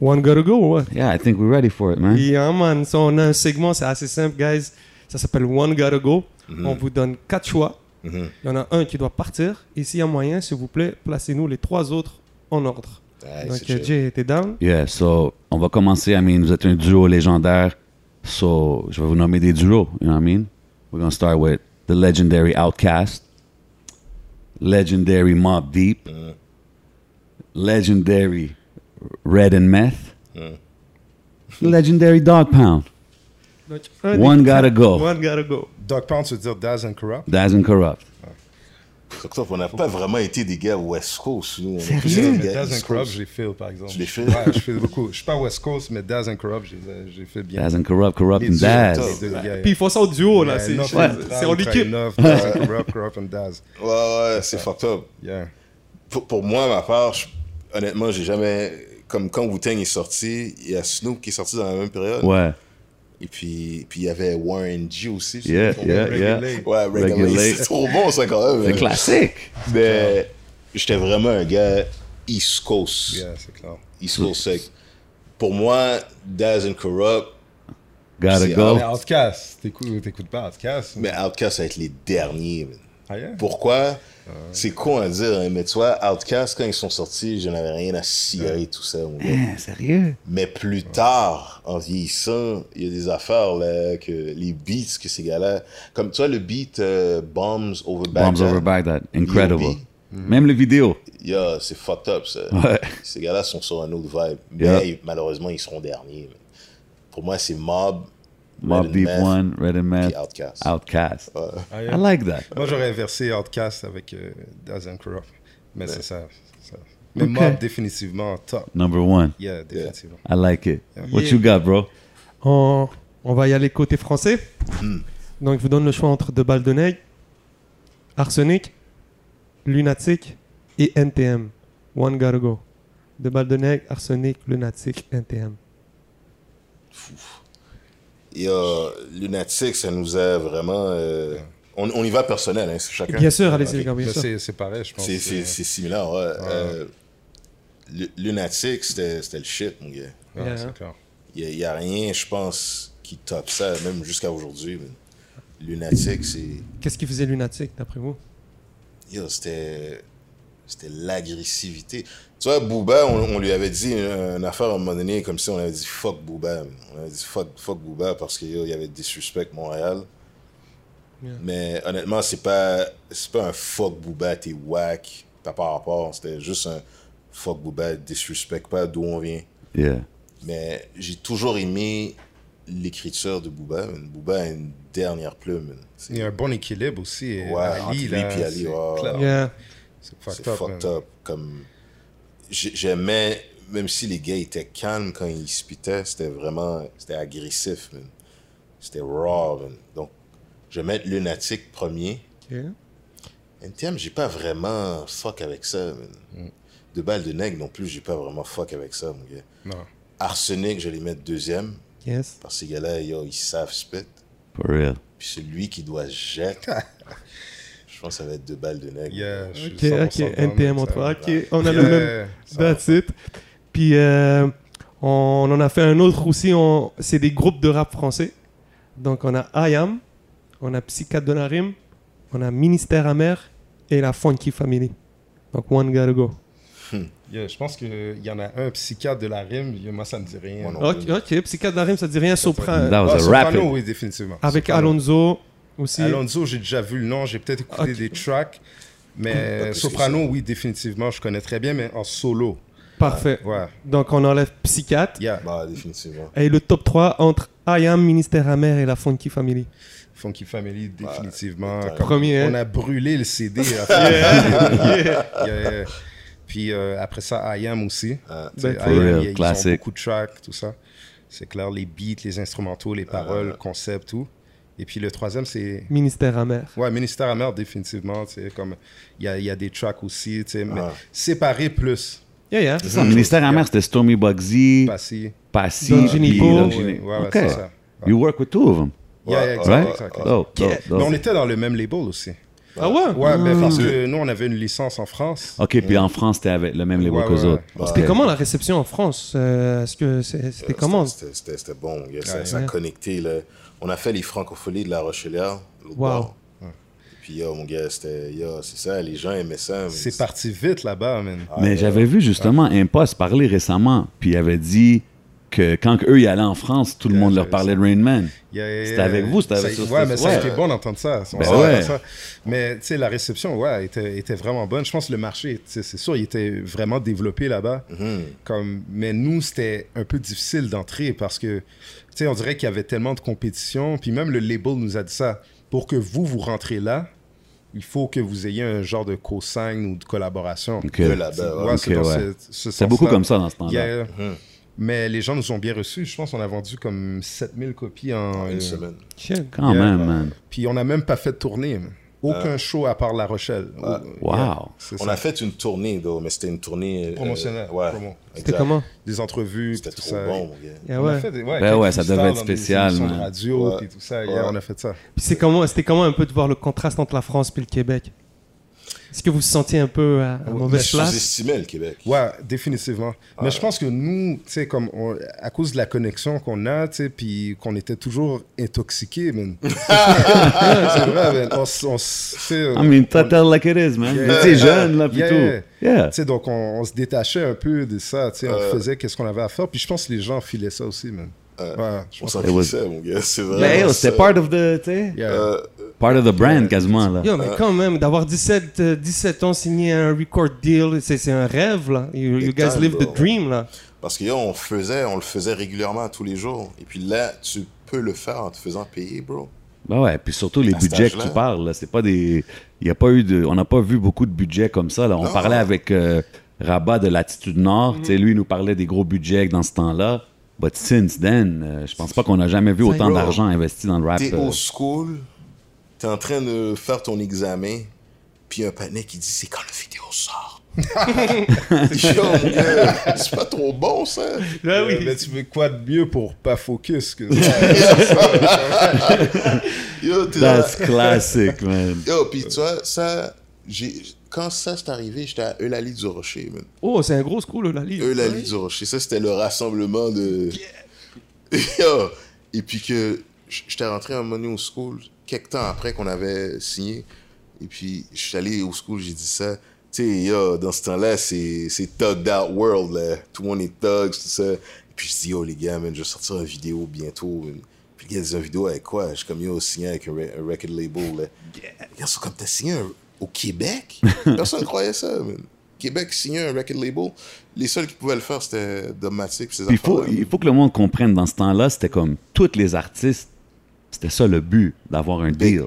One gotta go, ouais. Yeah, I think we're ready for it, man. Yeah, man. So, on a un segment, c'est assez simple, guys. Ça s'appelle One Gotta Go. On vous donne quatre choix. Mhm. Il y en a un qui doit partir. Et s'il y a moyen, s'il vous plaît, placez-nous les trois autres en ordre. Ouais, Donc. Jay, t'es down? Yeah, so, on va commencer. I mean, vous êtes un duo légendaire. So, je vais vous nommer des duos. You know what I mean? We're going to start with the legendary Outcast, legendary Mob Deep, legendary Red and Meth, legendary Dog Pound. Donc, un One gotta go. One gotta go. Dog Pound, tu veux dire Daz and Corrupt? Daz and Corrupt. On n'a pas vraiment été des gars West Coast, nous. On est plus Sérieux? des gars Daz and Corrupt, Coast. je les feel, par exemple. Tu les feel? Ouais, je feel beaucoup. Je suis pas West Coast, mais Daz and Corrupt, je les ai- je les feel bien. Daz and Corrupt, Corrupt and Daz. Puis ils font ça au duo, là. C'est en équipe. Enough, Daz and Corrupt, Corrupt and Daz. Ouais, ouais, c'est fucked up. Yeah. Pour, pour moi, ma part, je- honnêtement, j'ai jamais. Comme quand Wu-Tang est sorti, il y a Snoop qui est sorti dans la même période. Ouais. Et puis, puis il y avait Warren G aussi. Yeah, yeah, yeah. Ouais, Regulate. Regulate. C'est trop bon, ça, quand même. C'est hein. classique. Mais j'étais vraiment un gars East Coast. Yeah, c'est clair. East Coast sec. Pour moi, Daz and Corrupt, Gotta go. Mais Outcast, t'écoutes t'écoutes pas Outcast? mais Outkast, ça va être les derniers. man. Ah, yeah? Pourquoi? C'est con à dire, hein, mais tu vois, Outkast, quand ils sont sortis, je n'avais rien à cirer, tout ça. mon gars. Hein, sérieux? Mais plus tard, en vieillissant, il y a des affaires, là, que les beats que ces gars-là. Comme tu vois, le beat euh, Bombs Over Baghdad. Bombs over Baghdad. Incredible. B.O.B.. Même le vidéo. Yeah, c'est fucked up, ça. Ouais. Ces gars-là sont sur un autre vibe. Mais Yeah. malheureusement, ils seront derniers. Pour moi, c'est Mob, Mob Deep Meth, One, Red and Meth, puis Outkast. Outcast. Ah, I like that. Moi, j'aurais inversé Outcast avec euh, Daz and Corrupt. Mais c'est ça. Mais Ok. Mob, définitivement, top. Number one. Yeah, définitivement. I like it. What Yeah. you got, bro? On, on va y aller côté français. Hmm. Donc, je vous donne le choix entre Deux Balles de Nègre, Arsenic, Lunatic et NTM. One gotta go. Deux Balles de Nègre, Arsenic, Lunatic, NTM. Et euh, Lunatic, ça nous a vraiment. euh, on, on y va personnel, hein, c'est chacun. Bien sûr, allez-y, les gars, bien Mais sûr. c'est pareil, je pense. C'est- C'est c'est similaire, ouais. Euh, Lu- Lunatic, c'était c'était le shit, mon gars. ouais, Yeah. c'est clair. Il n'y a, rien, je pense, qui top ça, même jusqu'à aujourd'hui. Lunatic, c'est. Qu'est-ce qui faisait Lunatic, d'après vous? Yo, c'était. C'était l'agressivité. Tu vois, Booba, on, on lui avait dit une, affaire à un moment donné, comme si on avait dit fuck Booba. man. On avait dit fuck, fuck Booba parce qu'il y avait disrespect Montréal. Yeah. Mais honnêtement, c'est pas, c'est pas un fuck Booba, t'es whack, t'as pas rapport. C'était juste un fuck Booba, disrespect pas d'où on vient. Yeah. Mais j'ai toujours aimé l'écriture de Booba. Booba a une dernière plume. Il y a un bon équilibre aussi. Ouais, Ali, entre lui là, puis Ali. Yeah. C'est fucked up. fucked man. up. Comme j'ai- j'aimais, même si les gars étaient calmes quand ils spitaient, c'était vraiment, c'était agressif. man. C'était raw. man. Donc, je vais mettre Lunatic premier. Ok. NTM, j'ai pas vraiment fuck avec ça. man. De balles de nègre non plus, j'ai pas vraiment fuck avec ça, mon gars. Non. Arsenic, je vais les mettre deuxième. Yes. Parce que ces gars-là, yo, ils savent spit. For real. Puis celui qui doit jeter, je *laughs* pense que ça va être deux balles de nègre. Yeah, Ok, 100% ok. NTM avec en ça. trois. Ok, on a le même. That's it. Puis euh, on en a fait un autre aussi. on- C'est des groupes de rap français. Donc on a IAM, on a Psychiatre de la Rime, on a Ministère Amer et la Funky Family. Donc one gotta go. Yeah, je pense qu'il y en a un psychiatre de la rime, moi ça me dit rien. Ok, ok. Psychiatre de la Rime, ça dit rien. Sopra That was Ah, a Soprano, rapid. oui, définitivement. avec Soprano. Alonso aussi. Alonso, j'ai déjà vu le nom, j'ai peut-être écouté des tracks, mais Soprano, oui, définitivement, je connais très bien, mais en solo. Parfait. Ouais, Donc on enlève Psychiatre. yeah. Bah, définitivement. Et le top 3 entre IAM, Ministère Amer et la Funky Family. Funky Family, définitivement. Ouais, premier. On a brûlé le CD. à *laughs* Yeah. Yeah, yeah. Puis euh, après ça, I Am aussi. Ah, Ben, I Am, real, ils- ils, ont beaucoup de tracks, tout ça. C'est clair, les beats, les instrumentaux, les paroles, concepts, tout. Et puis le troisième, c'est Ministère amer. Ouais, Ministère amer, définitivement. tu sais, Comme il y a, il y a des tracks aussi, tu sais, mais Ah. séparés plus. Yeah, yeah. C'est ça, ministère amer, c'était Stormy Bugsy, Passy. Passy, Don. Don Ouais, ouais, ouais, Ok. c'est ça. You work with two of them, Yeah, yeah, exact, right? dope, Mais on était dans le même label aussi. Ah ouais? Ouais, ben, parce Mm. que nous, on avait une licence en France. Ok, puis en France, t'es avec le même label Ouais, ouais, autres. ouais. C'était comment la réception en France? Euh, Est-ce que c'est- c'était comment? C'était- C'était c'était bon. yeah, ça, Ouais, ça a ouais. connecté. là. On a fait les francopholies de la Rochelière. Wow. bord. Puis, yo, mon gars, c'était. yo, C'est ça, les gens aimaient ça. mais C'est parti vite là-bas, man. Ah, Mais ouais. j'avais vu justement Impost parler récemment, puis il avait dit que quand eux ils allaient en France, tout le Yeah, monde leur parlait ça. de Rain Man. Yeah, yeah, C'était avec vous, c'était avec ça, Ouais, mais ça a ouais. été bon d'entendre ça. Ben s'entend ouais. ça. Mais tu sais, la réception, ouais, était, était vraiment bonne. Je pense que le marché, c'est sûr, il était vraiment développé là-bas. Mhm. Comme, mais nous, c'était un peu difficile d'entrer parce que, tu sais, on dirait qu'il y avait tellement de compétition. Puis même le label nous a dit ça. Pour que vous, vous rentrez là, il faut que vous ayez un genre de co-sign ou de collaboration. Ok. De là-bas, ouais. Ouais, c'est ouais. ce- ce C'est beaucoup comme ça dans ce temps-là. Yeah. Mais les gens nous ont bien reçus. Je pense qu'on a vendu comme 7000 copies en Une euh, semaine. Quand Yeah. même, man. Puis on n'a même pas fait de tournée. Aucun show à part La Rochelle. Ouais. Wow. Yeah, On ça. a fait une tournée, though, mais c'était une tournée. euh, Promotionnelle, ouais. promo. C'était comment? Des entrevues. C'était trop ça. bon, mon gars. Yeah, On a ouais. fait des- ouais, Ben ouais, ça devait être des spécial, émissions de man. radio, Ouais. puis tout ça. Ouais. yeah, on a fait ça. Puis c'est comment, c'était comment un peu de voir le contraste entre la France et le Québec? Est-ce que vous vous sentiez un peu à, à Mais mauvaise je place? sous-estimais le Québec. Ouais, définitivement. Mais je pense que nous, tu sais, comme on- à cause de la connexion qu'on a, tu sais, puis qu'on était toujours intoxiqués, man. *laughs* *laughs* c'est vrai, man. On, on I mean, tell like it is, man. Yeah. T'es jeune, là, puis Yeah, tout. yeah. Yeah. Tu sais, donc on, on se détachait un peu de ça, tu sais, on Euh. faisait qu'est-ce qu'on avait à faire. Puis je pense que les gens filaient ça aussi, man. Euh, Ouais, je On s'en mon gars. C'est vrai. Mais c'était part of the, Yeah. Euh, part of the brand, Yeah. quasiment, là. Yo, mais quand même, d'avoir 17, euh, 17 ans, signer un record deal, c'est un rêve, là. You, guys live the dream, là. Parce que yo, on le faisait, on le faisait régulièrement tous les jours. Et puis là, tu peux le faire en te faisant payer, bro. Ben ouais, puis surtout les budgets que tu parles, là, c'est pas des... Il y a pas eu de... On n'a pas vu beaucoup de budgets comme ça, là. On Non. parlait avec euh, Rabat de Latitude Nord, sais, lui, il nous parlait des gros budgets dans ce temps-là. But since then, euh, je pense pas qu'on a jamais vu Ça, autant d'argent investi dans le rap. T'es euh. au school, t'es en train de faire ton examen, puis un panier qui dit c'est quand la vidéo sort? *laughs* Yo, gars, c'est pas trop bon ça. Là, Euh, mais tu veux quoi de mieux pour pas focus que *laughs* Yo, t'es dans- That's classic, man. Yo, puis tu vois, ça, j'ai, quand ça s'est arrivé, j'étais à Eulalie du Rocher, man. Oh, c'est un gros school, la ligue. Eulalie du Rocher, ça c'était le rassemblement de. *laughs* Yo, et puis que j'étais rentré un moment donné au school, quelques temps après qu'on avait signé, et puis je suis allé au school, j'ai dit ça. Tu sais, yo, dans ce temps-là, c'est, c'est thugged out world, là. Tout le monde est thugs, tout ça. Et puis je dis, yo, les gars, man, je vais sortir une vidéo bientôt. man. Puis les gars une vidéo avec quoi? Je suis comme, yo, signé avec un, re- un record label, là. Les gars sont comme, t'as signé un- au Québec? *laughs* Personne croyait ça, man. Québec signé un record label. Les seuls qui pouvaient le faire, c'était Puis il faut, il faut que le monde comprenne, dans ce temps-là, c'était comme tous les artistes, c'était ça le but, d'avoir un Big deal.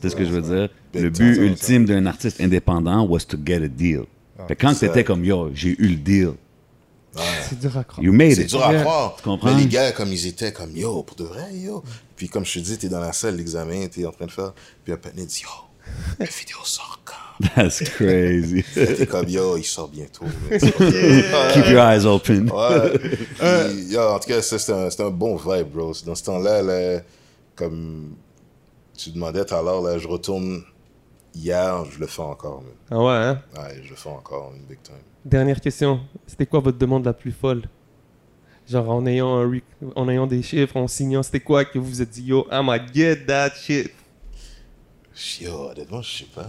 C'est ce que je veux dire. Big le time. but ultime d'un artiste indépendant was to get a deal. fait que quand ça. t'étais comme yo, j'ai eu le deal, C'est dur à croire. you made C'est it. dur à croire. Tu comprends? Mais les gars, comme ils étaient, comme yo, pour de vrai, yo. Puis comme je te dis, t'es dans la salle d'examen, t'es en train de faire. Puis un patinet dit, yo, la vidéo sort quand? *laughs* That's crazy. *laughs* t'es comme yo, il sort bientôt. *laughs* Keep your eyes open. Ouais. Puis, yo, en tout cas, c'était un, c'était un bon vibe, bro. Dans ce temps-là, là, comme tu demandais tout à l'heure, là, je retourne hier, je le fais encore. Ah ouais, hein? Ouais, je le fais encore, une big time. Dernière question. C'était quoi votre demande la plus folle? Genre en ayant, un en ayant des chiffres, en signant, c'était quoi que vous vous êtes dit, yo, I'ma get that shit? Yo, honnêtement, je sais pas.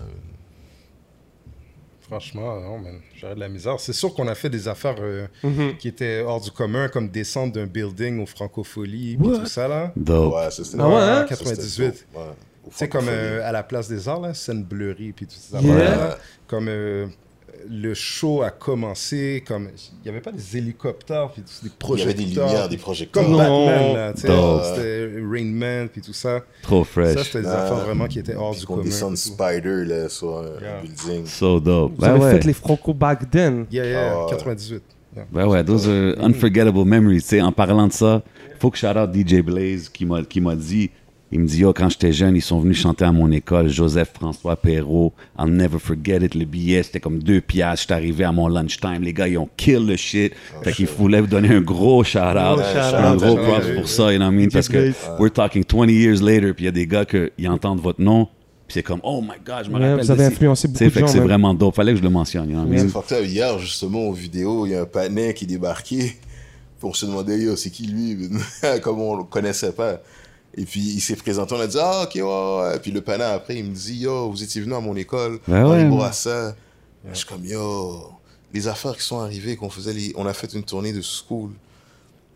Franchement, non, man. J'aurais de la misère. C'est sûr qu'on a fait des affaires euh, Mhm. qui étaient hors du commun, comme descendre d'un building au Francofolie, What? tout ça, là. Dope. Ouais, ça c'était. Ah ouais, hein? ça, c'était 98. dope. Ouais. Au Tu sais, comme euh, à la place des arts, là, scène bleurie, puis tout ça. Yeah. Comme euh, le show a commencé comme. Il n'y avait pas des hélicoptères, puis des Il y projecteurs. avait des lumières, des projecteurs. Comme Non. Batman, là, tu sais. C'était Rain Man, puis tout ça. Trop Ça, fresh. c'était des Ah. affaires vraiment qui étaient hors du commun. descend de et tout. Spider là, sur un Yeah. building. So dope. Vous Ben avez ouais. fait les Franco back then. Yeah, yeah, Ah ouais. 98. Yeah. Ben ouais, those are unforgettable memories. Sais, en parlant de ça, faut que shout out DJ Blaze qui m'a qui m'a dit, il me dit yo quand j'étais jeune, ils sont venus chanter à mon école, Joseph François Perrault, I'll never forget it. Le billet c'était comme deux piastres. J'étais arrivé à mon lunchtime, les gars ils ont kill le shit. fait qu'il voulait vous donner un gros shout out, Gros shout un gros props pour ça, you know what I mean? Parce que we're talking 20 years later, puis il y a des gars qui entendent votre nom, puis c'est comme oh my god, je me Ouais, rappelle. vous avez influencé beaucoup de fait que gens. c'est vraiment dope. Fallait que je le mentionne, you know what I C'est. Hier, justement, aux vidéos, il y a un patin qui débarquait. On se demandait, yo, c'est qui lui? *laughs* Comme on le connaissait pas. Et puis il s'est présenté, on a dit, ah, ok, ouais, ouais. Et puis le patin, après, il me dit, yo, vous étiez venu à mon école, Ouais, dans ouais, les ouais. Bourassa. Je suis comme, yo, les affaires qui sont arrivées, qu'on faisait, les... on a fait une tournée de school.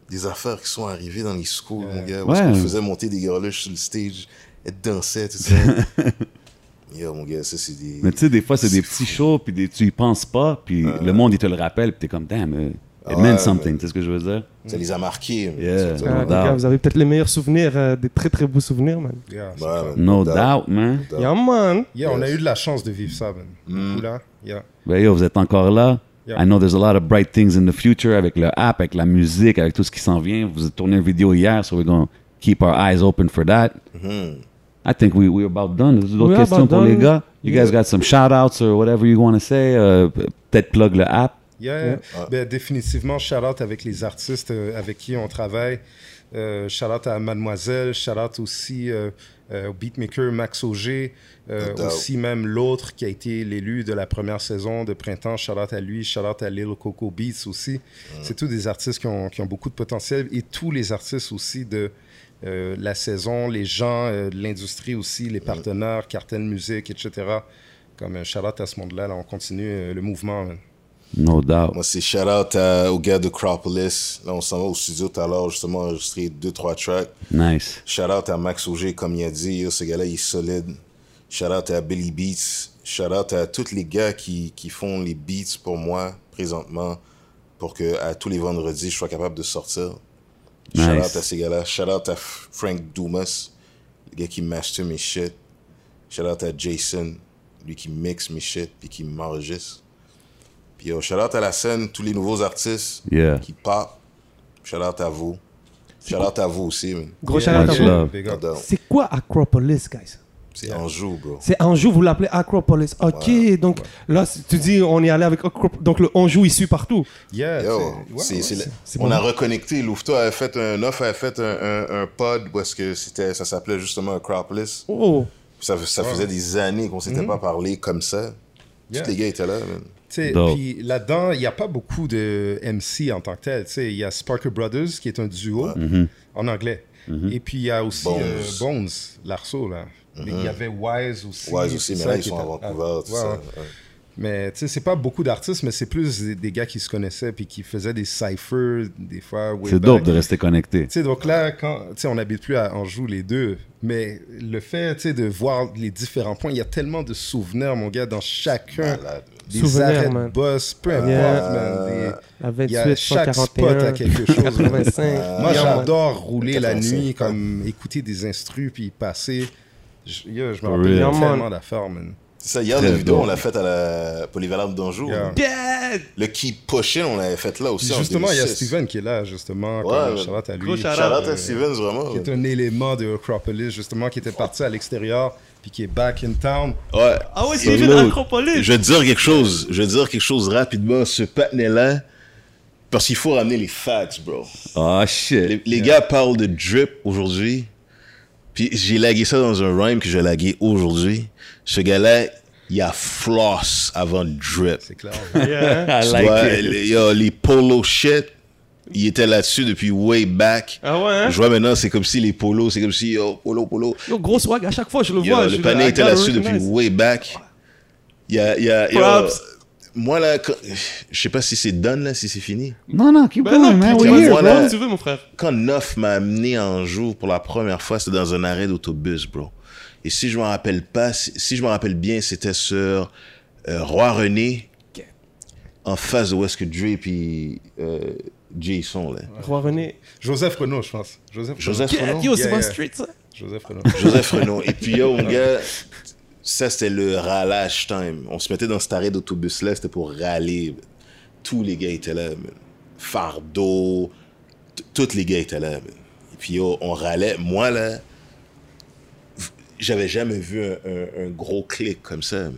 Des affaires qui sont arrivées dans les schools, mon gars. Parce Ouais. qu'on faisait monter des girluches sur le stage, elles dansaient, tout ça. *laughs* yo, mon gars, ça, c'est des. Mais tu sais, des fois, c'est des petits shows, puis des- tu y penses pas, puis le monde, il te le rappelle, puis t'es comme, damn, uh, it meant something, tu sais ce que je veux dire? Ça les a marqués. Yeah. Ah, doubt. vous avez peut-être les meilleurs souvenirs, euh, des très très beaux souvenirs, man. Yeah, man. No doubt. doubt, man. doubt. Yeah, man. Yeah, on a eu de la chance de vivre ça, man. Là. Yeah. Ben yo, vous êtes encore là. Yeah. I know there's a lot of bright things in the future avec le app, avec la musique, avec tout ce qui s'en vient. Vous avez tourné une vidéo hier, so we're going to keep our eyes open for that. Mhm. I think we, we're about done. Vous avez d'autres We're questions about pour done. les gars? You guys got some shout-outs or whatever you want to say? Euh, Peut-être plug le app. Yeah, Yeah. Ben, définitivement, shout-out avec les artistes euh, avec qui on travaille. Euh, shout-out à Mademoiselle, shout-out aussi euh, euh, au beatmaker Max Auger, euh, aussi même l'autre qui a été l'élu de la première saison de printemps, shout-out à lui, shout-out à Lil Coco Beats aussi. C'est tous des artistes qui ont, qui ont beaucoup de potentiel et tous les artistes aussi de euh, la saison, les gens euh, de l'industrie aussi, les partenaires, Cartel Musique, etc. Comme un shout-out à ce monde-là, là, on continue euh, le mouvement. No doubt. Moi, c'est shout out à- au gars de Cropolis. Là, on s'en va au studio tout à l'heure, justement, enregistrer deux, trois tracks. Nice. Shout out à Max Auger, comme il a dit. Yo, ce gars-là, il est solide. Shout out à Billy Beats. Shout out à tous les gars qui, qui font les beats pour moi, présentement, pour que à tous les vendredis, je sois capable de sortir. Shout Nice. out à ces gars-là. Shout out à Frank Dumas, le gars qui master mes shit. Shout out à Jason, lui qui mixe mes shit puis qui m'enregistre. Puis yo, shout out à la scène, tous les nouveaux artistes Yeah. qui pop. Shout out à vous. Shout out à vous aussi, man. Gros Yeah, shout-out à much vous. C'est quoi Acropolis, guys? C'est Anjou, bro. C'est Anjou, vous l'appelez Acropolis. Ok, Ouais, donc là, tu dis on est allé avec Acropolis. Donc le Anjou, il suit partout. Yeah, Yo, on bon. a reconnecté. Louveteau avait fait un offre, avait fait un, un, un pod est-ce que c'était, ça s'appelait justement Acropolis. Oh, Ça, ça faisait des années qu'on s'était pas parlé comme ça. Mhm. Yeah. Tous les gars étaient là, man. Puis là-dedans, il n'y a pas beaucoup de MC en tant que tel. Tu sais, Il y a Sparker Brothers, qui est un duo en anglais. Et puis il y a aussi Bones. euh, Bones, l'Arceau. Là. Mais Il y avait Wise aussi. Wise aussi, c'est mais ça là, ils sont à Vancouver, tout Ouais, ça. ouais. Mais tu sais, c'est pas beaucoup d'artistes, mais c'est plus des, des gars qui se connaissaient puis qui faisaient des cyphers des fois. C'est dope de rester connecté. Tu sais, donc là, quand, tu sais, on n'habite plus à Anjou les deux, mais le fait, tu sais, de voir les différents points, il y a tellement de souvenirs, mon gars, dans chacun Malade. des Souvenirs, arrêts man. de boss, peu importe, Yeah. man. des- la Il y a 28, chaque spot 141, à quelque chose. 85. Moi, j'adore rouler la 85, nuit, comme écouter des instrus, puis passer. Je, yo, je me rappelle tellement d'affaires, man. C'est ça, hier, la vidéo, on l'a faite à la Polyvalente d'Anjou. Yeah. Dead! Le Keep Pushing, on l'avait fait là aussi. Justement, il y a 2006. Steven qui est là, justement, Ouais, à lui. Euh, à Stevens, vraiment. qui est un élément de Acropolis, justement, qui était parti à l'extérieur, puis qui est back in town. Ouais. Ah ouais, une Acropolis. Je vais te dire quelque chose. Je vais te dire quelque chose rapidement. Ce patinet-là, parce qu'il faut ramener les facts, bro. Oh shit. Les, les gars parlent de drip aujourd'hui. Puis j'ai lagué ça dans un rhyme que j'ai lagué aujourd'hui. Ce gars-là, il a floss avant drip. C'est clair. Yeah. *laughs* I like vois, it. les, yo, les polo shit, il était là-dessus depuis way back. Ah ouais, hein? Je vois maintenant, c'est comme si les polos, c'est comme si, yo, polo, polo. Yo, gros swag, à chaque fois, je le Yo, vois. le panier était là-dessus depuis way back. Il y a, il y a, yo, Props. Moi là, quand- je sais pas si c'est done là, si c'est fini. Non, non, keep Ben going, non, man. We're here, là. Tu veux, mon frère. Quand Neuf m'a amené en jour pour la première fois, c'était dans un arrêt d'autobus, bro. Et si je me rappelle pas, si, si je me rappelle bien, c'était sur euh, Roi René en face de où est-ce que Dre puis euh, Jay sont, là. Roi René. Joseph Renault, je pense. Joseph, Joseph Renault. Yo, c'est Yeah, yeah. street, ça. Joseph Renault. Joseph Renault. Et puis, yo, mon *laughs* gars, ça, c'était le ralage time. On se mettait dans cet arrêt d'autobus-là, c'était pour râler. Tous les gars étaient là, man. Fardeau, tous les gars étaient là, man. Et puis, on râlait. Moi, là, j'avais jamais vu un, gros clic comme ça, man.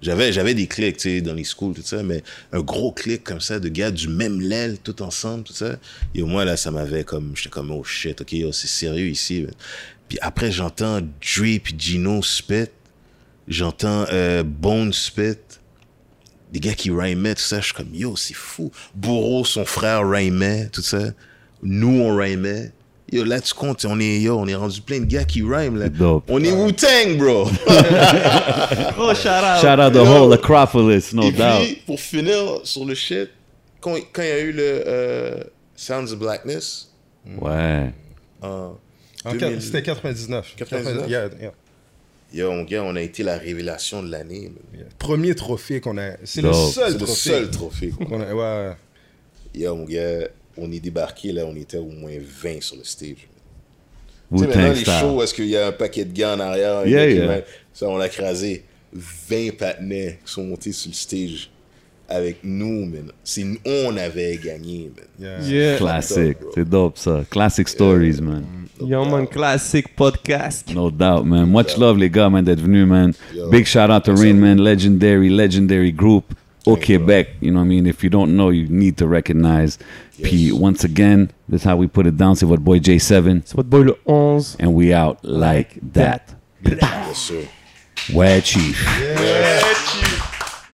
J'avais, j'avais des clics, tu sais, dans les schools, tout ça, mais un gros clic comme ça, de gars du même l'aile, tout ensemble, tout ça. Et au moins, là, ça m'avait comme, j'étais comme, oh shit, ok, c'est sérieux ici. Puis après, j'entends Dre puis Gino spit. J'entends euh, Bone spit. Des gars qui rhymaient, tout ça. Je suis comme, yo, c'est fou. Bourreau, son frère rhymait, tout ça. Nous, on rhymait. Yo, là, tu comptes, on est, yo, on est rendu plein de gars qui rhyment, là. Dope. On est Wu-Tang, bro. *laughs* *laughs* Oh, shout out. Shout out the Yo. whole Acropolis, no Et doubt. puis, pour finir sur le shit, quand quand il y a eu le euh, Sounds of Blackness, Ouais. en En 2000 quat- C'était 99. 99? Yeah, yeah, yo, mon gars, on a été la révélation de l'année. yeah. Premier trophée qu'on a. C'est le seul C'est le trophée. seul trophée. qu'on a- ouais. Yo, mon gars, on est débarqué, là, on était au moins 20 sur le stage. Tu sais, maintenant, les shows, est-ce qu'il y a un paquet de gars en arrière? Yeah, qui yeah. Ça, on l'a crasé. 20 patinets sont montés sur le stage avec nous, man. C'est nous, on avait gagné, man. Yeah. Yeah. Classic. C'est dope, ça. Classic stories, man. Yo, man, classic podcast. No doubt, man. Much love, les gars, man, d'être venus, man. Yo. Big shout out to Rain Man, legendary, legendary group au Thank you, bro. Quebec. You know what I mean? If you don't know, you need to recognize. Puis, once again, this is how we put it down. C'est votre boy J7. C'est votre boy le 11. And we out like that. Bien sûr. Ouais, chief. Yeah.